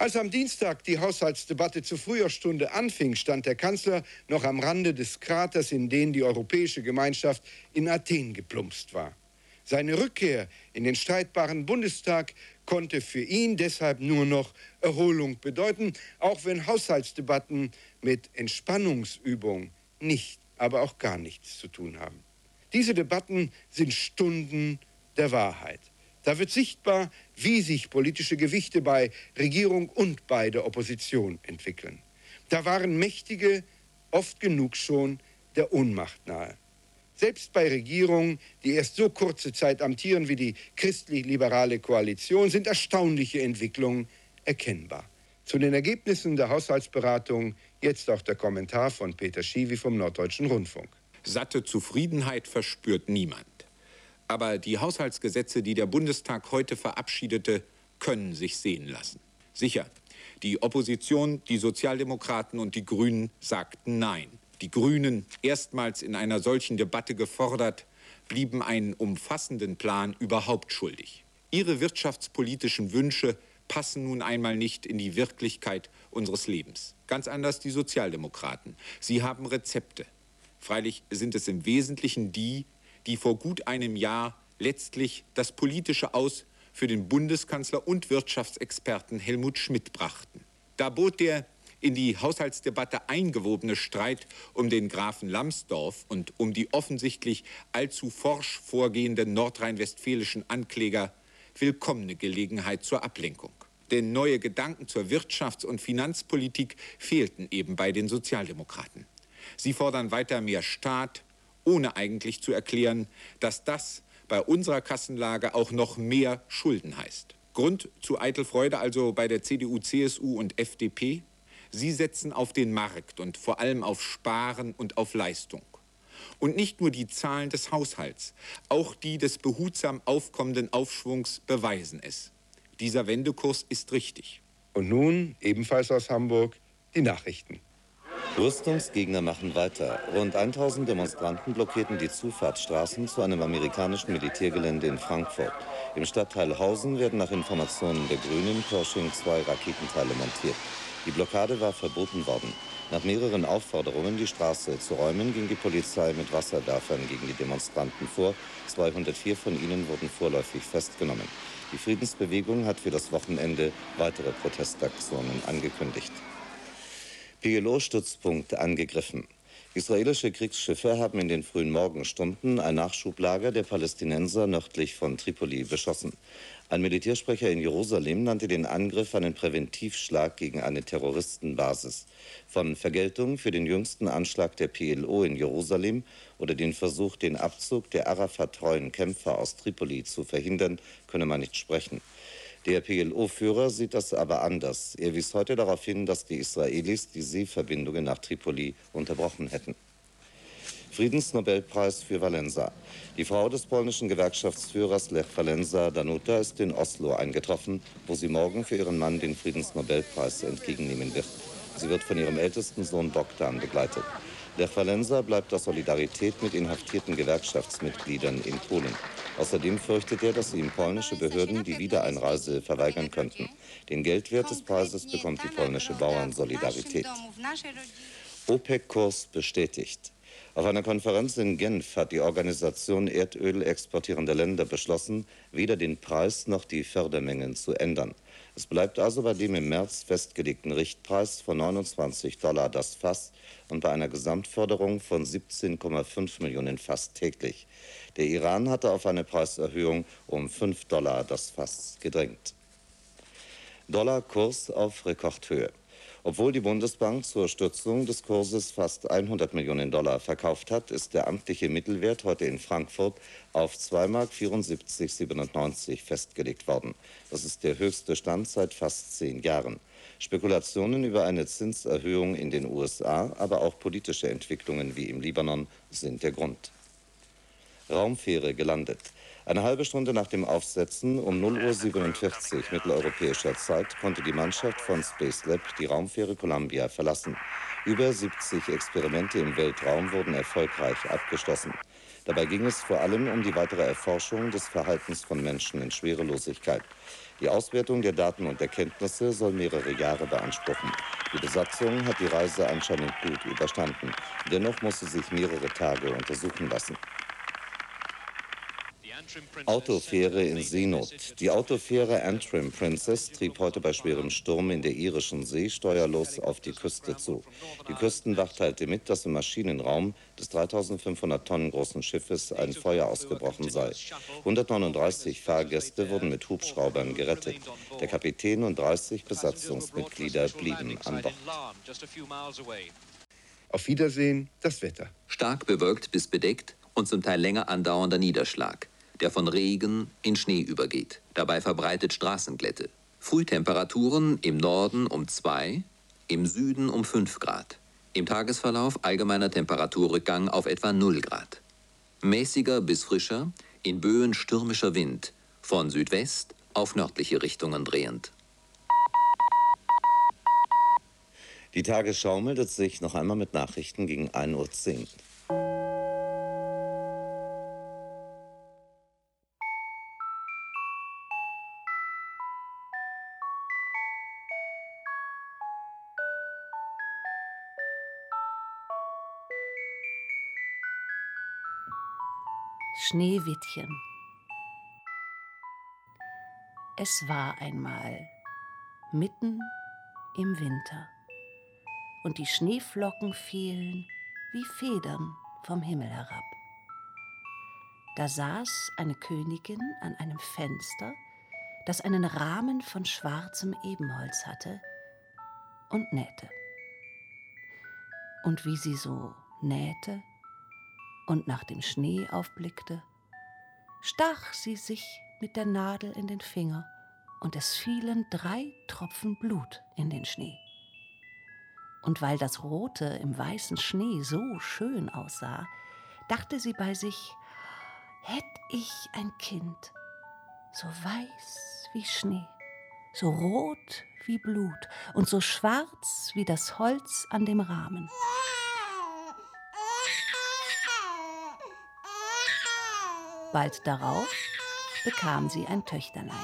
Als am Dienstag die Haushaltsdebatte zu früher Stunde anfing, stand der Kanzler noch am Rande des Kraters, in den die Europäische Gemeinschaft in Athen geplumpst war. Seine Rückkehr in den streitbaren Bundestag konnte für ihn deshalb nur noch Erholung bedeuten, auch wenn Haushaltsdebatten mit Entspannungsübung nicht, aber auch gar nichts zu tun haben. Diese Debatten sind Stunden der Wahrheit. Da wird sichtbar, wie sich politische Gewichte bei Regierung und bei der Opposition entwickeln. Da waren Mächtige oft genug schon der Ohnmacht nahe. Selbst bei Regierungen, die erst so kurze Zeit amtieren wie die christlich-liberale Koalition, sind erstaunliche Entwicklungen erkennbar. Zu den Ergebnissen der Haushaltsberatung jetzt auch der Kommentar von Peter Schiwi vom Norddeutschen Rundfunk. Satte Zufriedenheit verspürt niemand. Aber die Haushaltsgesetze, die der Bundestag heute verabschiedete, können sich sehen lassen. Sicher, die Opposition, die Sozialdemokraten und die Grünen sagten Nein. Die Grünen, erstmals in einer solchen Debatte gefordert, blieben einen umfassenden Plan überhaupt schuldig. Ihre wirtschaftspolitischen Wünsche passen nun einmal nicht in die Wirklichkeit unseres Lebens. Ganz anders die Sozialdemokraten. Sie haben Rezepte. Freilich sind es im Wesentlichen die, die vor gut einem Jahr letztlich das politische Aus für den Bundeskanzler und Wirtschaftsexperten Helmut Schmidt brachten. Da bot der in die Haushaltsdebatte eingewobene Streit um den Grafen Lambsdorff und um die offensichtlich allzu forsch vorgehenden nordrhein-westfälischen Ankläger willkommene Gelegenheit zur Ablenkung. Denn neue Gedanken zur Wirtschafts- und Finanzpolitik fehlten eben bei den Sozialdemokraten. Sie fordern weiter mehr Staat, ohne eigentlich zu erklären, dass das bei unserer Kassenlage auch noch mehr Schulden heißt. Grund zu Eitelfreude also bei der CDU, CSU und FDP? Sie setzen auf den Markt und vor allem auf Sparen und auf Leistung. Und nicht nur die Zahlen des Haushalts, auch die des behutsam aufkommenden Aufschwungs beweisen es. Dieser Wendekurs ist richtig. Und nun, ebenfalls aus Hamburg, die Nachrichten. Rüstungsgegner machen weiter. Rund 1000 Demonstranten blockierten die Zufahrtsstraßen zu einem amerikanischen Militärgelände in Frankfurt. Im Stadtteil Hausen werden nach Informationen der Grünen Pershing zwei Raketenteile montiert. Die Blockade war verboten worden. Nach mehreren Aufforderungen, die Straße zu räumen, ging die Polizei mit Wasserwerfern gegen die Demonstranten vor. 204 von ihnen wurden vorläufig festgenommen. Die Friedensbewegung hat für das Wochenende weitere Protestaktionen angekündigt. PLO-Stützpunkt angegriffen. Israelische Kriegsschiffe haben in den frühen Morgenstunden ein Nachschublager der Palästinenser nördlich von Tripoli beschossen. Ein Militärsprecher in Jerusalem nannte den Angriff einen Präventivschlag gegen eine Terroristenbasis. Von Vergeltung für den jüngsten Anschlag der PLO in Jerusalem oder den Versuch, den Abzug der Arafat-treuen Kämpfer aus Tripoli zu verhindern, könne man nicht sprechen. Der PLO-Führer sieht das aber anders. Er wies heute darauf hin, dass die Israelis die Seeverbindungen nach Tripoli unterbrochen hätten. Friedensnobelpreis für Valenza. Die Frau des polnischen Gewerkschaftsführers Lech Valenza, Danuta, ist in Oslo eingetroffen, wo sie morgen für ihren Mann den Friedensnobelpreis entgegennehmen wird. Sie wird von ihrem ältesten Sohn Bogdan begleitet. Lech Valenza bleibt aus Solidarität mit inhaftierten Gewerkschaftsmitgliedern in Polen. Außerdem fürchtet er, dass ihm polnische Behörden die Wiedereinreise verweigern könnten. Den Geldwert des Preises bekommt die polnische Bauernsolidarität. OPEC-Kurs bestätigt. Auf einer Konferenz in Genf hat die Organisation Erdöl exportierender Länder beschlossen, weder den Preis noch die Fördermengen zu ändern. Es bleibt also bei dem im März festgelegten Richtpreis von 29 Dollar das Fass und bei einer Gesamtförderung von 17,5 Millionen Fass täglich. Der Iran hatte auf eine Preiserhöhung um 5 Dollar das Fass gedrängt. Dollarkurs auf Rekordhöhe. Obwohl die Bundesbank zur Stützung des Kurses fast 100 Millionen Dollar verkauft hat, ist der amtliche Mittelwert heute in Frankfurt auf 2,7497 Mark festgelegt worden. Das ist der höchste Stand seit fast zehn Jahren. Spekulationen über eine Zinserhöhung in den USA, aber auch politische Entwicklungen wie im Libanon sind der Grund. Raumfähre gelandet. Eine halbe Stunde nach dem Aufsetzen um 0.47 Uhr mitteleuropäischer Zeit konnte die Mannschaft von Space Lab die Raumfähre Columbia verlassen. Über 70 Experimente im Weltraum wurden erfolgreich abgeschlossen. Dabei ging es vor allem um die weitere Erforschung des Verhaltens von Menschen in Schwerelosigkeit. Die Auswertung der Daten und Erkenntnisse soll mehrere Jahre beanspruchen. Die Besatzung hat die Reise anscheinend gut überstanden. Dennoch muss sie sich mehrere Tage untersuchen lassen. Autofähre in Seenot. Die Autofähre Antrim Princess trieb heute bei schwerem Sturm in der irischen See steuerlos auf die Küste zu. Die Küstenwacht teilte mit, dass im Maschinenraum des 3500 Tonnen großen Schiffes ein Feuer ausgebrochen sei. 139 Fahrgäste wurden mit Hubschraubern gerettet. Der Kapitän und 30 Besatzungsmitglieder blieben an Bord. Auf Wiedersehen, das Wetter. Stark bewölkt bis bedeckt und zum Teil länger andauernder Niederschlag der von Regen in Schnee übergeht. Dabei verbreitet Straßenglätte. Frühtemperaturen im Norden um 2, im Süden um 5 Grad. Im Tagesverlauf allgemeiner Temperaturrückgang auf etwa 0 Grad. Mäßiger bis frischer, in Böen stürmischer Wind von Südwest, auf nördliche Richtungen drehend. Die Tagesschau meldet sich noch einmal mit Nachrichten gegen 1.10 Uhr. Schneewittchen. Es war einmal mitten im Winter und die Schneeflocken fielen wie Federn vom Himmel herab. Da saß eine Königin an einem Fenster, das einen Rahmen von schwarzem Ebenholz hatte, und nähte. Und wie sie so nähte und nach dem Schnee aufblickte, stach sie sich mit der Nadel in den Finger, und es fielen drei Tropfen Blut in den Schnee. Und weil das Rote im weißen Schnee so schön aussah, dachte sie bei sich, hätt ich ein Kind, so weiß wie Schnee, so rot wie Blut und so schwarz wie das Holz an dem Rahmen. Bald darauf bekam sie ein Töchterlein.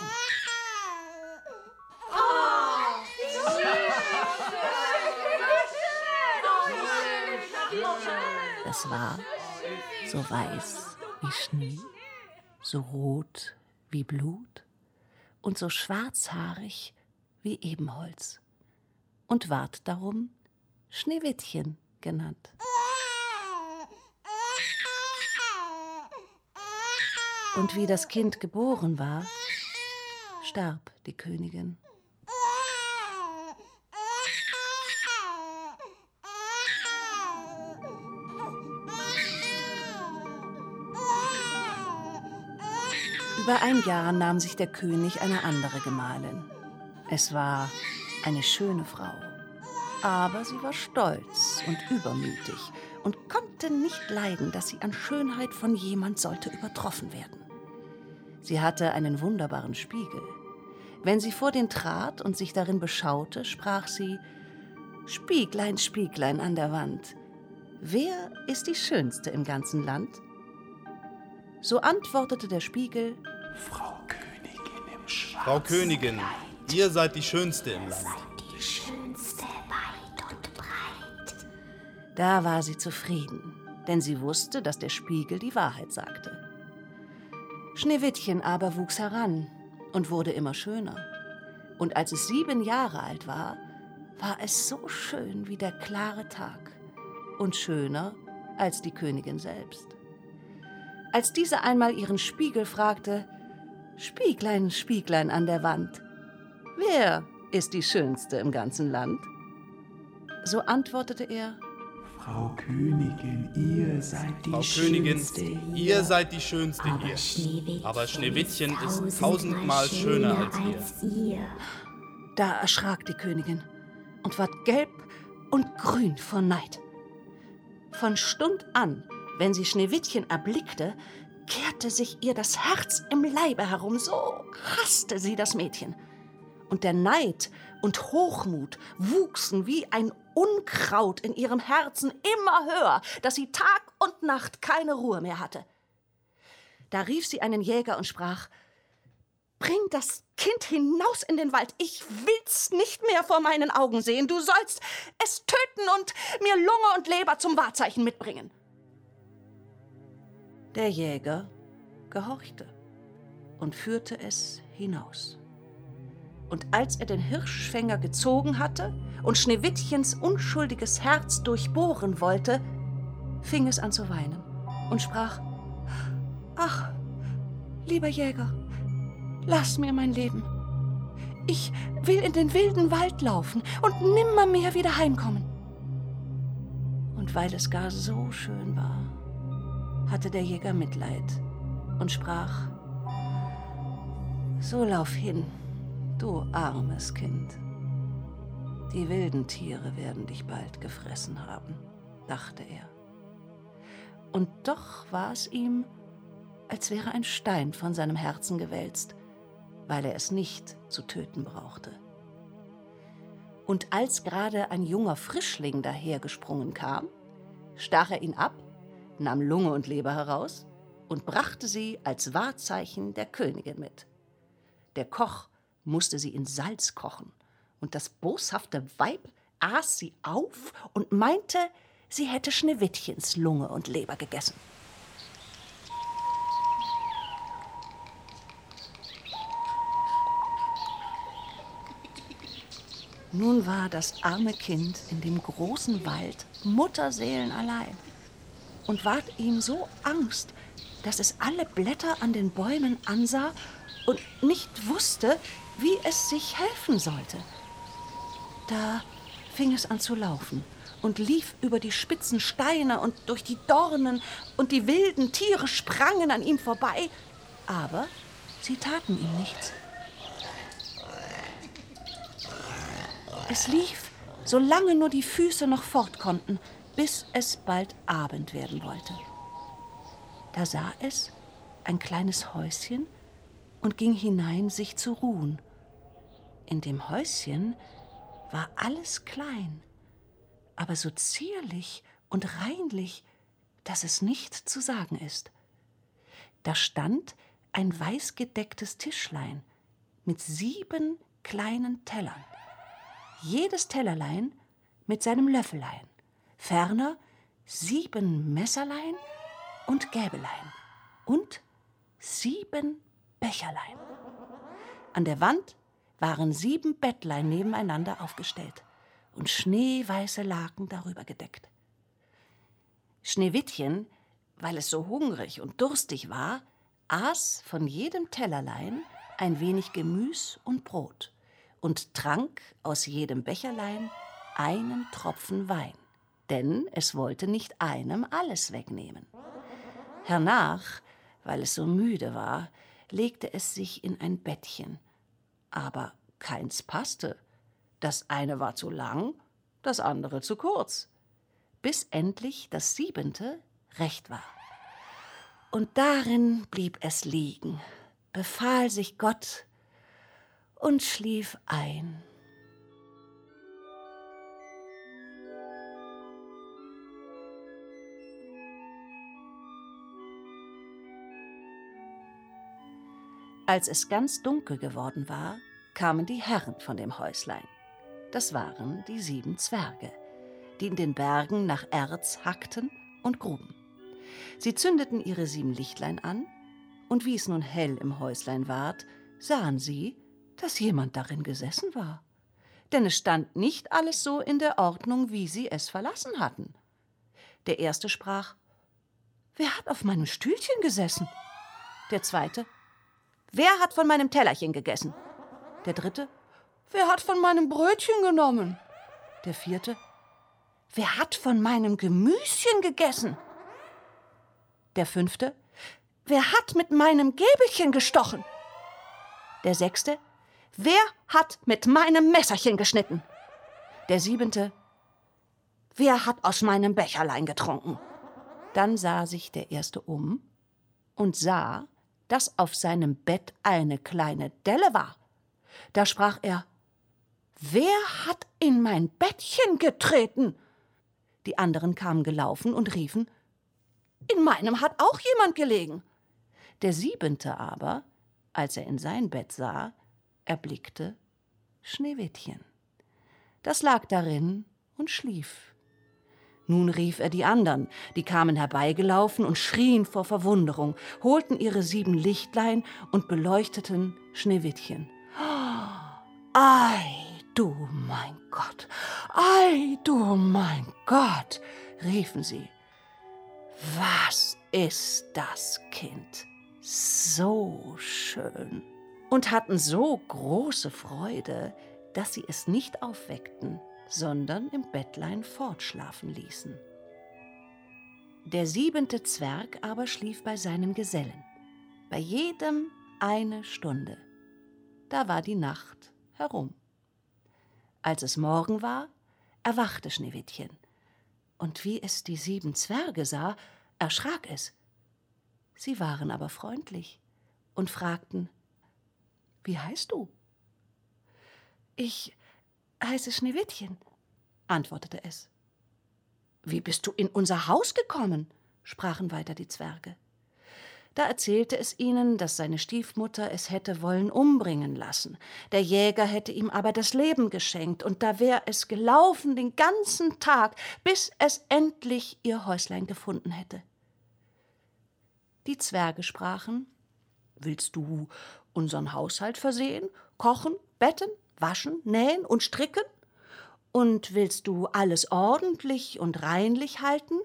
Das war so weiß wie Schnee, so rot wie Blut und so schwarzhaarig wie Ebenholz und ward darum Schneewittchen genannt. Und wie das Kind geboren war, starb die Königin. Über ein Jahr nahm sich der König eine andere Gemahlin. Es war eine schöne Frau, aber sie war stolz und übermütig und konnte nicht leiden, dass sie an Schönheit von jemand sollte übertroffen werden. Sie hatte einen wunderbaren Spiegel. Wenn sie vor den trat und sich darin beschaute, sprach sie Spieglein, Spieglein an der Wand, wer ist die Schönste im ganzen Land? So antwortete der Spiegel Frau Königin im Schwarzen Frau Königin, ihr seid die Schönste im Land. Die Schönste weit und breit. Da war sie zufrieden, denn sie wusste, dass der Spiegel die Wahrheit sagte. Schneewittchen aber wuchs heran und wurde immer schöner. Und als es sieben Jahre alt war, war es so schön wie der klare Tag und schöner als die Königin selbst. Als diese einmal ihren Spiegel fragte, Spieglein, Spieglein an der Wand, wer ist die Schönste im ganzen Land? So antwortete er, Frau Königin, ihr seid die Frau Schönste Königin, hier. ihr seid die Schönste Aber hier. Schneewittchen Aber Schneewittchen ist, ist tausendmal schöner als, als ihr. Da erschrak die Königin und ward gelb und grün vor Neid. Von Stund an, wenn sie Schneewittchen erblickte, kehrte sich ihr das Herz im Leibe herum, so hasste sie das Mädchen. Und der Neid und Hochmut wuchsen wie ein Unkraut in ihrem Herzen immer höher, dass sie Tag und Nacht keine Ruhe mehr hatte. Da rief sie einen Jäger und sprach Bring das Kind hinaus in den Wald. Ich will's nicht mehr vor meinen Augen sehen. Du sollst es töten und mir Lunge und Leber zum Wahrzeichen mitbringen. Der Jäger gehorchte und führte es hinaus. Und als er den Hirschfänger gezogen hatte und Schneewittchens unschuldiges Herz durchbohren wollte, fing es an zu weinen und sprach, Ach, lieber Jäger, lass mir mein Leben. Ich will in den wilden Wald laufen und nimmermehr wieder heimkommen. Und weil es gar so schön war, hatte der Jäger Mitleid und sprach, So lauf hin, du armes Kind. Die wilden Tiere werden dich bald gefressen haben, dachte er. Und doch war es ihm, als wäre ein Stein von seinem Herzen gewälzt, weil er es nicht zu töten brauchte. Und als gerade ein junger Frischling dahergesprungen kam, stach er ihn ab, nahm Lunge und Leber heraus und brachte sie als Wahrzeichen der Königin mit. Der Koch musste sie in Salz kochen, und das boshafte Weib aß sie auf und meinte, sie hätte Schneewittchens Lunge und Leber gegessen. Nun war das arme Kind in dem großen Wald Mutterseelen allein und ward ihm so Angst, dass es alle Blätter an den Bäumen ansah und nicht wusste, wie es sich helfen sollte. Da fing es an zu laufen und lief über die spitzen Steine und durch die Dornen, und die wilden Tiere sprangen an ihm vorbei, aber sie taten ihm nichts. Es lief, solange nur die Füße noch fort konnten, bis es bald Abend werden wollte. Da sah es ein kleines Häuschen und ging hinein, sich zu ruhen. In dem Häuschen war alles klein, aber so zierlich und reinlich, dass es nicht zu sagen ist. Da stand ein weißgedecktes Tischlein mit sieben kleinen Tellern. Jedes Tellerlein mit seinem Löffelein, ferner sieben Messerlein und Gäbelein und sieben Becherlein. An der Wand waren sieben Bettlein nebeneinander aufgestellt und schneeweiße Laken darüber gedeckt. Schneewittchen, weil es so hungrig und durstig war, aß von jedem Tellerlein ein wenig Gemüs und Brot und trank aus jedem Becherlein einen Tropfen Wein, denn es wollte nicht einem alles wegnehmen. Hernach, weil es so müde war, legte es sich in ein Bettchen aber keins passte. Das eine war zu lang, das andere zu kurz, bis endlich das siebente recht war. Und darin blieb es liegen, befahl sich Gott und schlief ein. Als es ganz dunkel geworden war, kamen die Herren von dem Häuslein. Das waren die sieben Zwerge, die in den Bergen nach Erz hackten und gruben. Sie zündeten ihre sieben Lichtlein an, und wie es nun hell im Häuslein ward, sahen sie, dass jemand darin gesessen war. Denn es stand nicht alles so in der Ordnung, wie sie es verlassen hatten. Der erste sprach, Wer hat auf meinem Stühlchen gesessen? Der zweite, Wer hat von meinem Tellerchen gegessen? Der dritte, wer hat von meinem Brötchen genommen? Der vierte, wer hat von meinem Gemüschen gegessen? Der fünfte, wer hat mit meinem Gäbelchen gestochen? Der sechste, wer hat mit meinem Messerchen geschnitten? Der siebente, wer hat aus meinem Becherlein getrunken? Dann sah sich der erste um und sah, dass auf seinem Bett eine kleine Delle war. Da sprach er Wer hat in mein Bettchen getreten? Die anderen kamen gelaufen und riefen In meinem hat auch jemand gelegen. Der siebente aber, als er in sein Bett sah, erblickte Schneewittchen. Das lag darin und schlief. Nun rief er die andern, die kamen herbeigelaufen und schrien vor Verwunderung, holten ihre sieben Lichtlein und beleuchteten Schneewittchen. Ei, du mein Gott, ei, du mein Gott, riefen sie. Was ist das Kind? So schön. Und hatten so große Freude, dass sie es nicht aufweckten, sondern im Bettlein fortschlafen ließen. Der siebente Zwerg aber schlief bei seinem Gesellen, bei jedem eine Stunde. Da war die Nacht herum. Als es Morgen war, erwachte Schneewittchen, und wie es die sieben Zwerge sah, erschrak es. Sie waren aber freundlich und fragten Wie heißt du? Ich heiße Schneewittchen, antwortete es. Wie bist du in unser Haus gekommen? sprachen weiter die Zwerge. Da erzählte es ihnen, dass seine Stiefmutter es hätte wollen umbringen lassen. Der Jäger hätte ihm aber das Leben geschenkt, und da wär es gelaufen den ganzen Tag, bis es endlich ihr Häuslein gefunden hätte. Die Zwerge sprachen Willst du unseren Haushalt versehen, kochen, betten, waschen, nähen und stricken? Und willst du alles ordentlich und reinlich halten,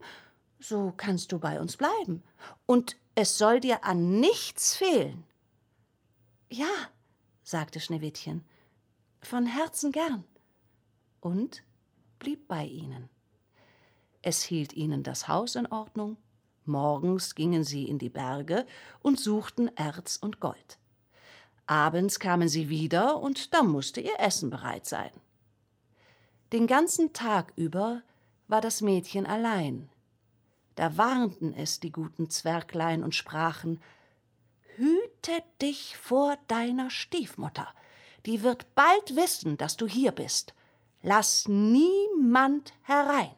so kannst du bei uns bleiben. Und es soll dir an nichts fehlen. Ja, sagte Schneewittchen, von Herzen gern. Und blieb bei ihnen. Es hielt ihnen das Haus in Ordnung, morgens gingen sie in die Berge und suchten Erz und Gold. Abends kamen sie wieder, und da musste ihr Essen bereit sein. Den ganzen Tag über war das Mädchen allein, da warnten es die guten Zwerglein und sprachen Hüte dich vor deiner Stiefmutter, die wird bald wissen, dass du hier bist. Lass niemand herein.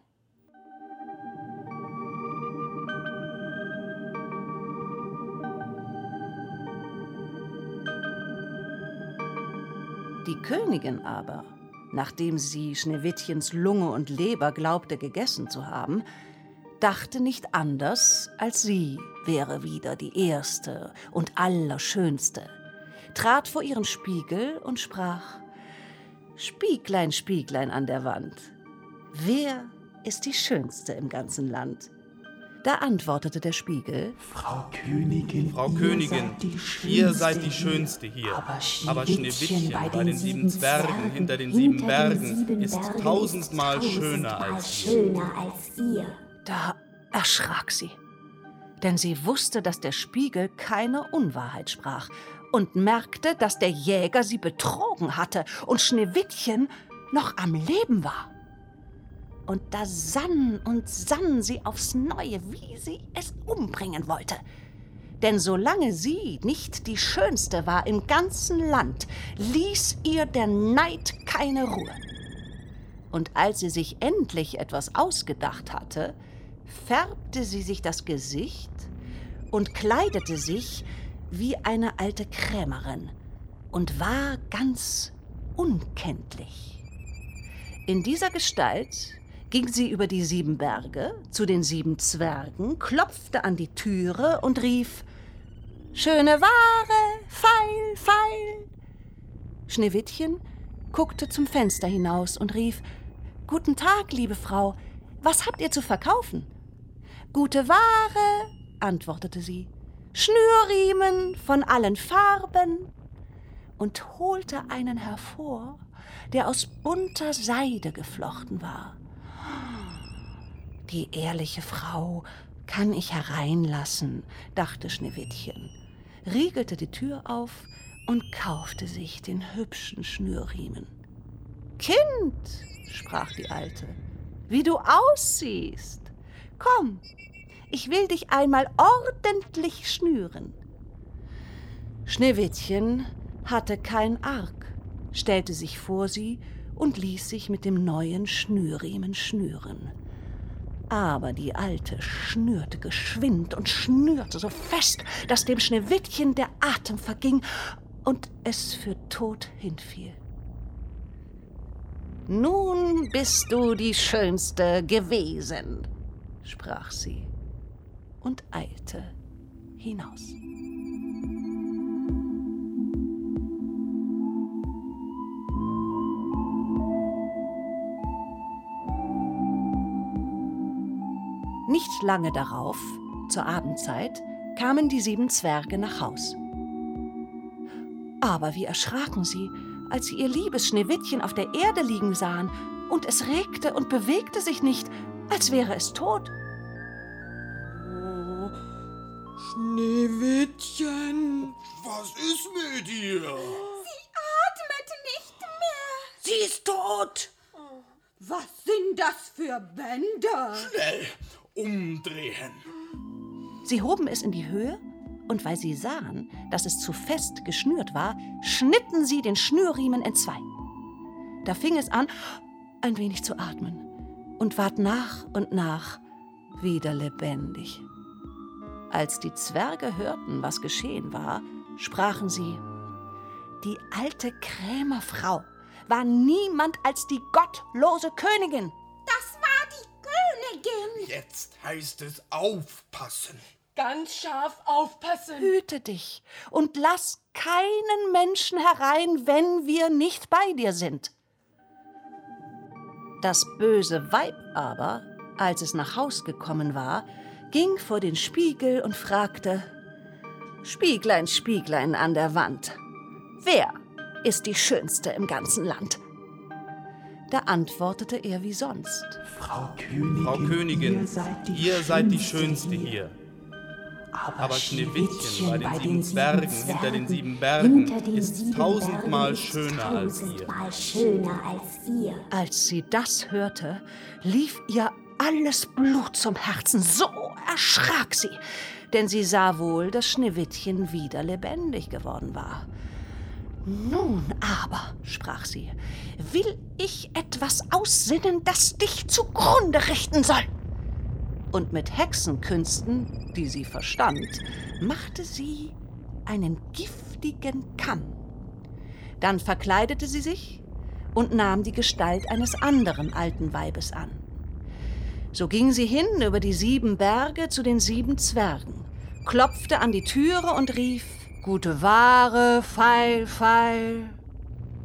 Die Königin aber, nachdem sie Schneewittchens Lunge und Leber glaubte gegessen zu haben, dachte nicht anders, als sie wäre wieder die Erste und Allerschönste, trat vor ihren Spiegel und sprach Spieglein, Spieglein an der Wand, wer ist die Schönste im ganzen Land? Da antwortete der Spiegel: Frau Königin, Frau Königin, ihr seid die Schönste hier. Aber Schneewittchen, aber Schneewittchen bei, bei den sieben Zwergen hinter den sieben Bergen ist tausendmal schöner als ihr. Da erschrak sie, denn sie wusste, dass der Spiegel keine Unwahrheit sprach und merkte, dass der Jäger sie betrogen hatte und Schneewittchen noch am Leben war. Und da sann und sann sie aufs Neue, wie sie es umbringen wollte. Denn solange sie nicht die Schönste war im ganzen Land, ließ ihr der Neid keine Ruhe. Und als sie sich endlich etwas ausgedacht hatte, färbte sie sich das Gesicht und kleidete sich wie eine alte Krämerin und war ganz unkenntlich. In dieser Gestalt ging sie über die sieben Berge zu den sieben Zwergen, klopfte an die Türe und rief Schöne Ware, feil, feil. Schneewittchen guckte zum Fenster hinaus und rief Guten Tag, liebe Frau, was habt ihr zu verkaufen? Gute Ware, antwortete sie, Schnürriemen von allen Farben und holte einen hervor, der aus bunter Seide geflochten war. Die ehrliche Frau kann ich hereinlassen, dachte Schneewittchen, riegelte die Tür auf und kaufte sich den hübschen Schnürriemen. Kind, sprach die Alte, wie du aussiehst. Komm, ich will dich einmal ordentlich schnüren. Schneewittchen hatte kein Arg, stellte sich vor sie und ließ sich mit dem neuen Schnürriemen schnüren. Aber die Alte schnürte geschwind und schnürte so fest, dass dem Schneewittchen der Atem verging und es für tot hinfiel. Nun bist du die Schönste gewesen, sprach sie und eilte hinaus. Nicht lange darauf, zur Abendzeit, kamen die sieben Zwerge nach Haus. Aber wie erschraken sie, als sie ihr liebes Schneewittchen auf der Erde liegen sahen, und es regte und bewegte sich nicht, als wäre es tot. Schneewittchen, was ist mit ihr? Sie atmet nicht mehr. Sie ist tot. Was sind das für Bänder? Schnell umdrehen. Sie hoben es in die Höhe Und weil sie sahen, dass es zu fest geschnürt war, schnitten sie den Schnürriemen entzwei. Da fing es an, ein wenig zu atmen und ward nach und nach wieder lebendig. Als die Zwerge hörten, was geschehen war, sprachen sie, die alte Krämerfrau war niemand als die gottlose Königin. Das war die Königin. Jetzt heißt es aufpassen. Ganz scharf aufpassen. Hüte dich und lass keinen Menschen herein, wenn wir nicht bei dir sind. Das böse Weib aber, als es nach Haus gekommen war, ging vor den Spiegel und fragte, Spieglein, Spieglein an der Wand, wer ist die Schönste im ganzen Land? Da antwortete er wie sonst. Frau Königin, Frau Königin ihr, seid ihr seid die Schönste hier. Aber Schneewittchen bei den sieben Zwergen hinter den sieben Bergen ist tausendmal schöner als ihr. Als sie das hörte, lief ihr alles Blut zum Herzen. So erschrak sie, denn sie sah wohl, dass Schneewittchen wieder lebendig geworden war. Nun aber, sprach sie, will ich etwas aussinnen, das dich zugrunde richten soll. Und mit Hexenkünsten, die sie verstand, machte sie einen giftigen Kamm. Dann verkleidete sie sich und nahm die Gestalt eines anderen alten Weibes an. So ging sie hin über die sieben Berge zu den sieben Zwergen, klopfte an die Türe und rief Gute Ware, Feil, Feil.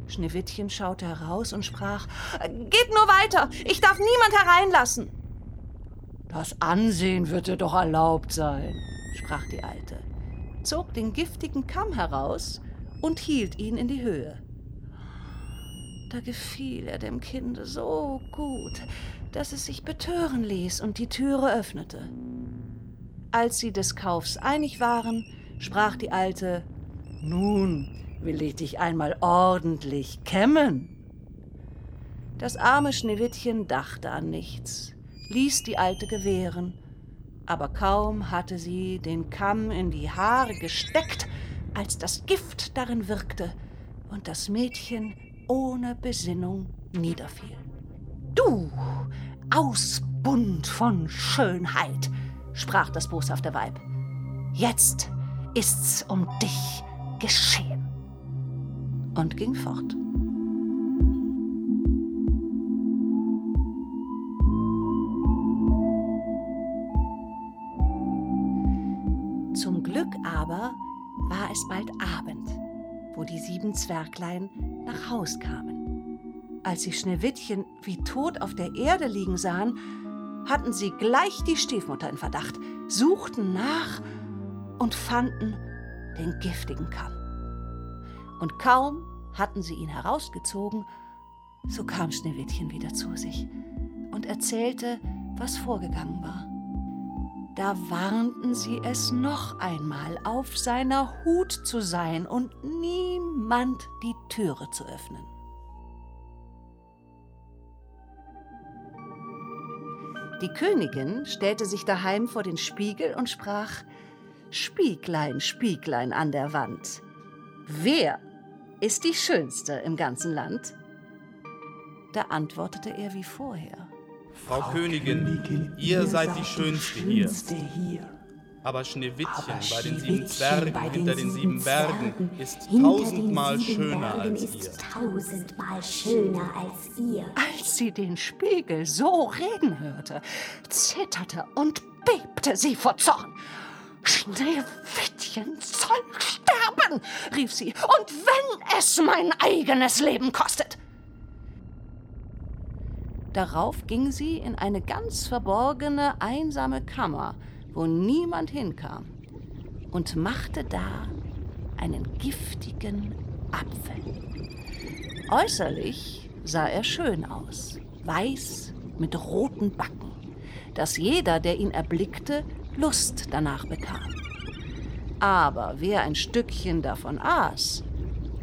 Schneewittchen schaute heraus und sprach Geht nur weiter, ich darf niemand hereinlassen. Das Ansehen wird dir doch erlaubt sein, sprach die Alte, zog den giftigen Kamm heraus und hielt ihn in die Höhe. Da gefiel er dem Kinde so gut, dass es sich betören ließ und die Türe öffnete. Als sie des Kaufs einig waren, sprach die Alte, Nun will ich dich einmal ordentlich kämmen. Das arme Schneewittchen dachte an nichts, ließ die Alte gewähren, aber kaum hatte sie den Kamm in die Haare gesteckt, als das Gift darin wirkte und das Mädchen ohne Besinnung niederfiel. Du, Ausbund von Schönheit, sprach das boshafte Weib. Jetzt ist's um dich geschehen. Und ging fort. Es bald Abend, wo die sieben Zwerglein nach Haus kamen. Als sie Schneewittchen wie tot auf der Erde liegen sahen, hatten sie gleich die Stiefmutter in Verdacht, suchten nach und fanden den giftigen Kamm. Und kaum hatten sie ihn herausgezogen, so kam Schneewittchen wieder zu sich und erzählte, was vorgegangen war. Da warnten sie es noch einmal, auf seiner Hut zu sein und niemand die Türe zu öffnen. Die Königin stellte sich daheim vor den Spiegel und sprach Spieglein, Spieglein an der Wand. Wer ist die Schönste im ganzen Land? Da antwortete er wie vorher. Frau, Frau Königin, Königin, ihr seid die Schönste hier. hier. Aber Schneewittchen Aber bei den sieben Zwergen hinter den sieben Bergen ist tausendmal schöner als ihr. Tausendmal schöner als ihr. Als sie den Spiegel so reden hörte, zitterte und bebte sie vor Zorn. Schneewittchen soll sterben, rief sie, und wenn es mein eigenes Leben kostet. Darauf ging sie in eine ganz verborgene, einsame Kammer, wo niemand hinkam, und machte da einen giftigen Apfel. Äußerlich sah er schön aus, weiß mit roten Backen, dass jeder, der ihn erblickte, Lust danach bekam. Aber wer ein Stückchen davon aß,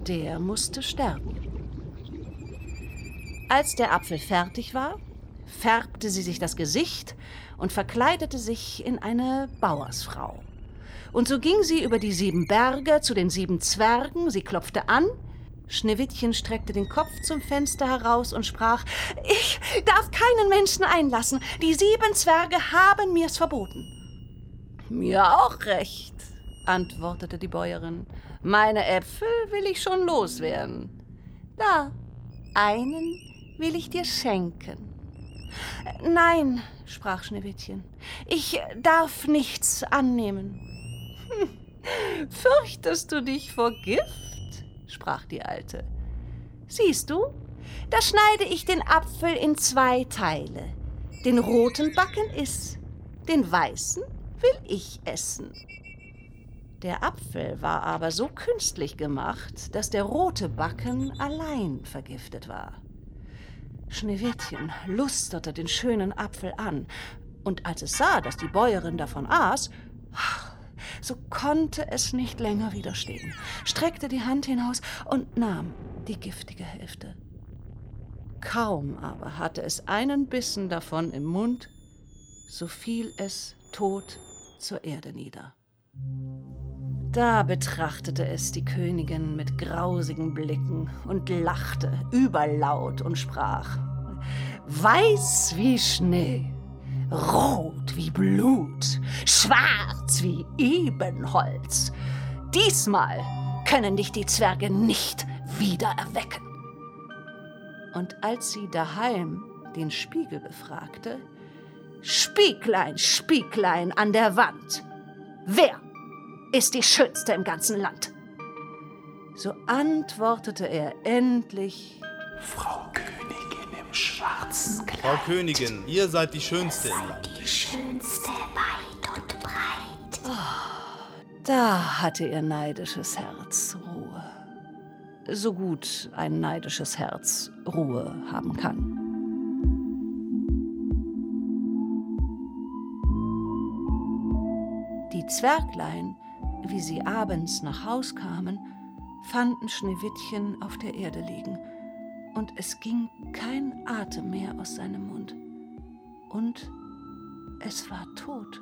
der musste sterben. Als der Apfel fertig war, färbte sie sich das Gesicht und verkleidete sich in eine Bauersfrau. Und so ging sie über die sieben Berge zu den sieben Zwergen, sie klopfte an, Schneewittchen streckte den Kopf zum Fenster heraus und sprach Ich darf keinen Menschen einlassen. Die sieben Zwerge haben mir's verboten. Mir auch recht, antwortete die Bäuerin. Meine Äpfel will ich schon loswerden. Da, einen will ich dir schenken. Nein, sprach Schneewittchen, ich darf nichts annehmen. Hm, fürchtest du dich vor Gift? sprach die Alte. Siehst du, da schneide ich den Apfel in zwei Teile. Den roten Backen iss, den weißen will ich essen. Der Apfel war aber so künstlich gemacht, dass der rote Backen allein vergiftet war. Schneewittchen lusterte den schönen Apfel an, und als es sah, dass die Bäuerin davon aß, so konnte es nicht länger widerstehen, streckte die Hand hinaus und nahm die giftige Hälfte. Kaum aber hatte es einen Bissen davon im Mund, so fiel es tot zur Erde nieder. Da betrachtete es die Königin mit grausigen Blicken und lachte überlaut und sprach Weiß wie Schnee, rot wie Blut, schwarz wie Ebenholz. Diesmal können dich die Zwerge nicht wieder erwecken. Und als sie daheim den Spiegel befragte, Spieglein, Spieglein an der Wand, wer ist die schönste im ganzen Land. So antwortete er endlich Frau Königin im schwarzen Kleid. Frau Königin, ihr seid die schönste im Land. Die schönste weit und breit. Oh, da hatte ihr neidisches Herz Ruhe. So gut ein neidisches Herz Ruhe haben kann. Die Zwerglein wie sie abends nach Haus kamen, fanden Schneewittchen auf der Erde liegen, und es ging kein Atem mehr aus seinem Mund. Und es war tot.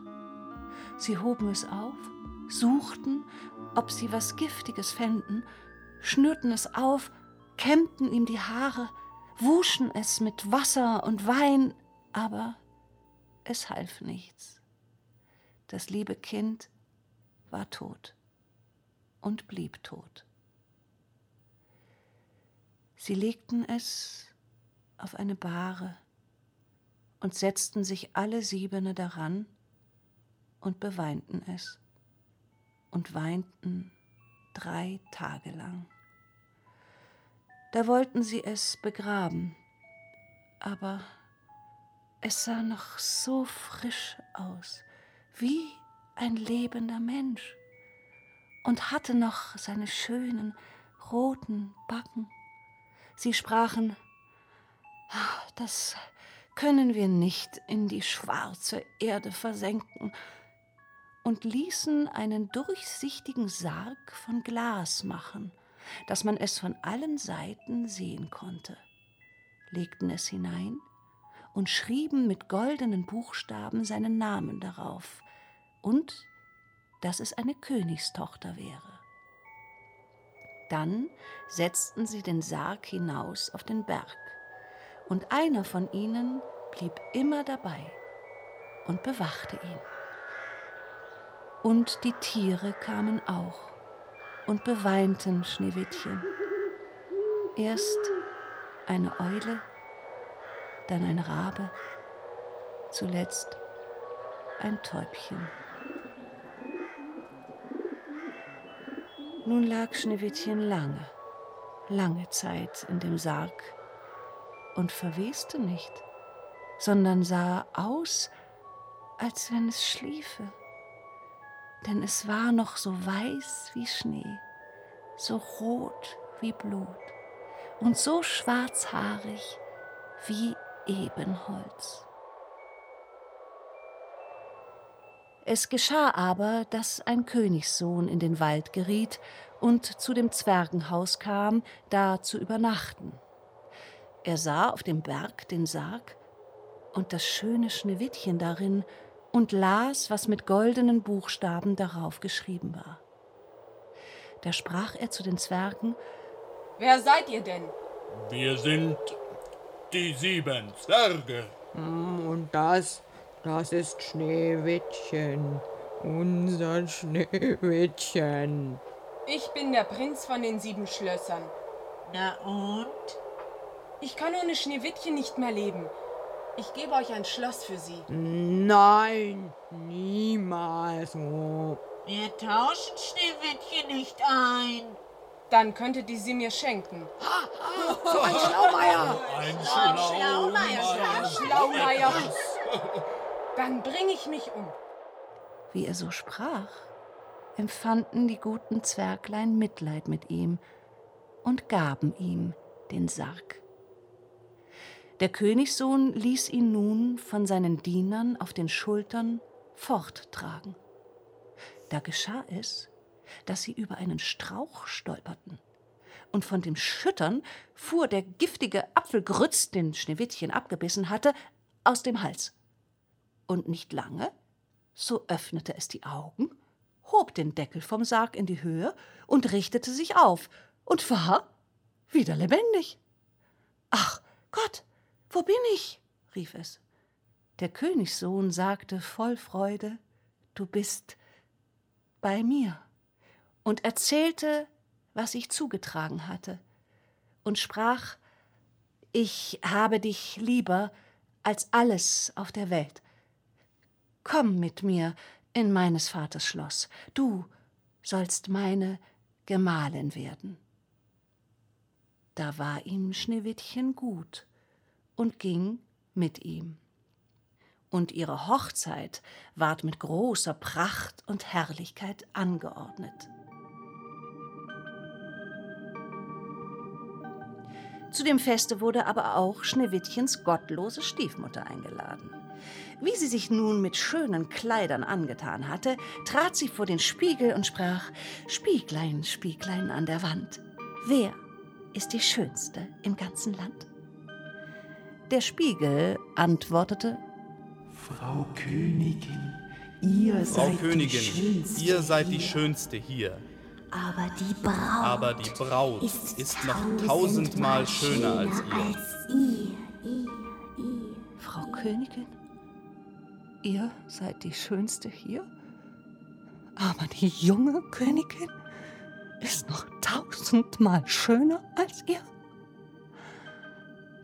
Sie hoben es auf, suchten, ob sie was Giftiges fänden, schnürten es auf, kämmten ihm die Haare, wuschen es mit Wasser und Wein, aber es half nichts. Das liebe Kind war tot und blieb tot. Sie legten es auf eine Bahre und setzten sich alle Siebene daran und beweinten es und weinten drei Tage lang. Da wollten sie es begraben, aber es sah noch so frisch aus, wie ein lebender Mensch und hatte noch seine schönen roten Backen. Sie sprachen, ah, das können wir nicht in die schwarze Erde versenken, und ließen einen durchsichtigen Sarg von Glas machen, dass man es von allen Seiten sehen konnte, legten es hinein und schrieben mit goldenen Buchstaben seinen Namen darauf, und dass es eine Königstochter wäre. Dann setzten sie den Sarg hinaus auf den Berg, und einer von ihnen blieb immer dabei und bewachte ihn. Und die Tiere kamen auch und beweinten Schneewittchen. Erst eine Eule, dann ein Rabe, zuletzt ein Täubchen. Nun lag Schneewittchen lange, lange Zeit in dem Sarg und verweste nicht, sondern sah aus, als wenn es schliefe. Denn es war noch so weiß wie Schnee, so rot wie Blut und so schwarzhaarig wie Ebenholz. Es geschah aber, dass ein Königssohn in den Wald geriet und zu dem Zwergenhaus kam, da zu übernachten. Er sah auf dem Berg den Sarg und das schöne Schneewittchen darin und las, was mit goldenen Buchstaben darauf geschrieben war. Da sprach er zu den Zwergen Wer seid ihr denn? Wir sind die sieben Zwerge. Hm, und das, das ist Schneewittchen, unser Schneewittchen. Ich bin der Prinz von den sieben Schlössern. Na und? Ich kann ohne Schneewittchen nicht mehr leben. Ich gebe euch ein Schloss für sie. Nein, niemals. Oh. Wir tauschen Schneewittchen nicht ein. Dann könntet ihr sie mir schenken. So ein Schlaumeier! Ein Schlaumeier! Schlaumeier! Dann bringe ich mich um. Wie er so sprach, empfanden die guten Zwerglein Mitleid mit ihm und gaben ihm den Sarg. Der Königssohn ließ ihn nun von seinen Dienern auf den Schultern forttragen. Da geschah es, dass sie über einen Strauch stolperten. Und von dem Schüttern fuhr der giftige Apfelgrütz, den Schneewittchen abgebissen hatte, aus dem Hals. Und nicht lange, so öffnete es die Augen, hob den Deckel vom Sarg in die Höhe und richtete sich auf und war wieder lebendig. Ach Gott, wo bin ich? rief es. Der Königssohn sagte voll Freude, Du bist bei mir und erzählte, was sich zugetragen hatte, und sprach Ich habe dich lieber als alles auf der Welt. Komm mit mir in meines Vaters Schloss, du sollst meine Gemahlin werden. Da war ihm Schneewittchen gut und ging mit ihm. Und ihre Hochzeit ward mit großer Pracht und Herrlichkeit angeordnet. Zu dem Feste wurde aber auch Schneewittchens gottlose Stiefmutter eingeladen. Wie sie sich nun mit schönen Kleidern angetan hatte, trat sie vor den Spiegel und sprach Spieglein, Spieglein an der Wand, wer ist die schönste im ganzen Land? Der Spiegel antwortete Frau Königin, ihr Frau seid Königin, die schönste ihr seid die hier. schönste hier. Aber die Braut, Aber die Braut ist, ist noch tausendmal schöner als ihr. als ihr, ihr, ihr. Frau Königin, ihr seid die schönste hier, aber die junge Königin ist noch tausendmal schöner als ihr.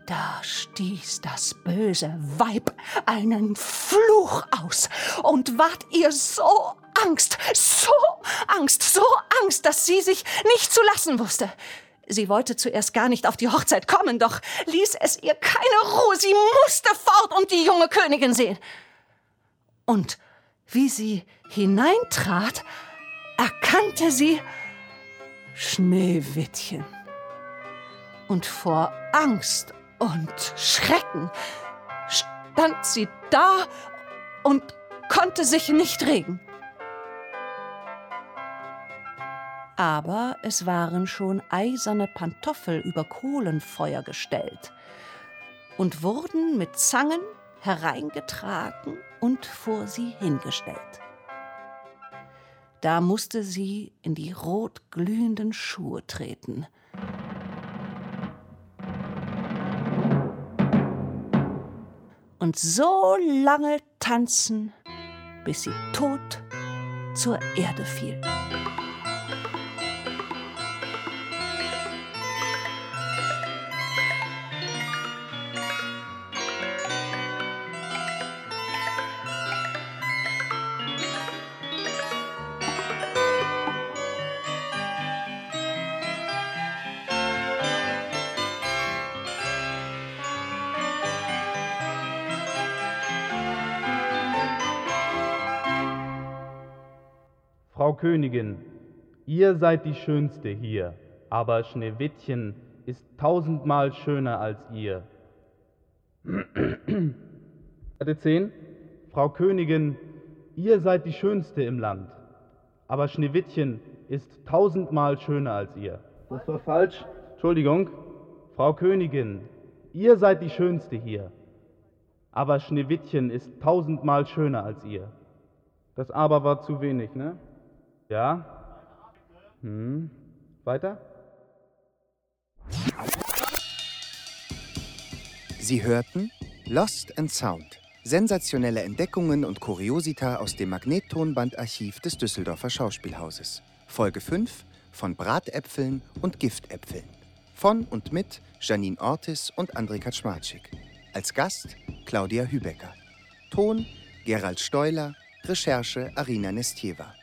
Da stieß das böse Weib einen Fluch aus und ward ihr so Angst, so Angst, so Angst, dass sie sich nicht zu lassen wusste. Sie wollte zuerst gar nicht auf die Hochzeit kommen, doch ließ es ihr keine Ruhe. Sie musste fort und die junge Königin sehen. Und wie sie hineintrat, erkannte sie Schneewittchen. Und vor Angst und Schrecken stand sie da und konnte sich nicht regen. Aber es waren schon eiserne Pantoffel über Kohlenfeuer gestellt und wurden mit Zangen hereingetragen und vor sie hingestellt. Da musste sie in die rotglühenden Schuhe treten. Und so lange tanzen, bis sie tot zur Erde fiel. Königin, ihr seid die Schönste hier, aber Schneewittchen ist tausendmal schöner als ihr. Seite 10. Frau Königin, ihr seid die Schönste im Land, aber Schneewittchen ist tausendmal schöner als ihr. Das war falsch. Entschuldigung. Frau Königin, ihr seid die Schönste hier, Aber Schneewittchen ist tausendmal schöner als ihr. Das Aber war zu wenig, ne? Ja? Hm. Weiter? Sie hörten Lost and Sound. Sensationelle Entdeckungen und Kuriosita aus dem Magnettonbandarchiv des Düsseldorfer Schauspielhauses. Folge 5 von Bratäpfeln und Giftäpfeln. Von und mit Janine Ortis und André Kaczmarczyk. Als Gast Claudia Hübecker. Ton Gerald Steuler. Recherche Arina Nestjeva.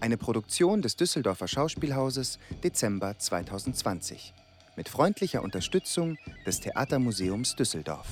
Eine Produktion des Düsseldorfer Schauspielhauses Dezember 2020. Mit freundlicher Unterstützung des Theatermuseums Düsseldorf.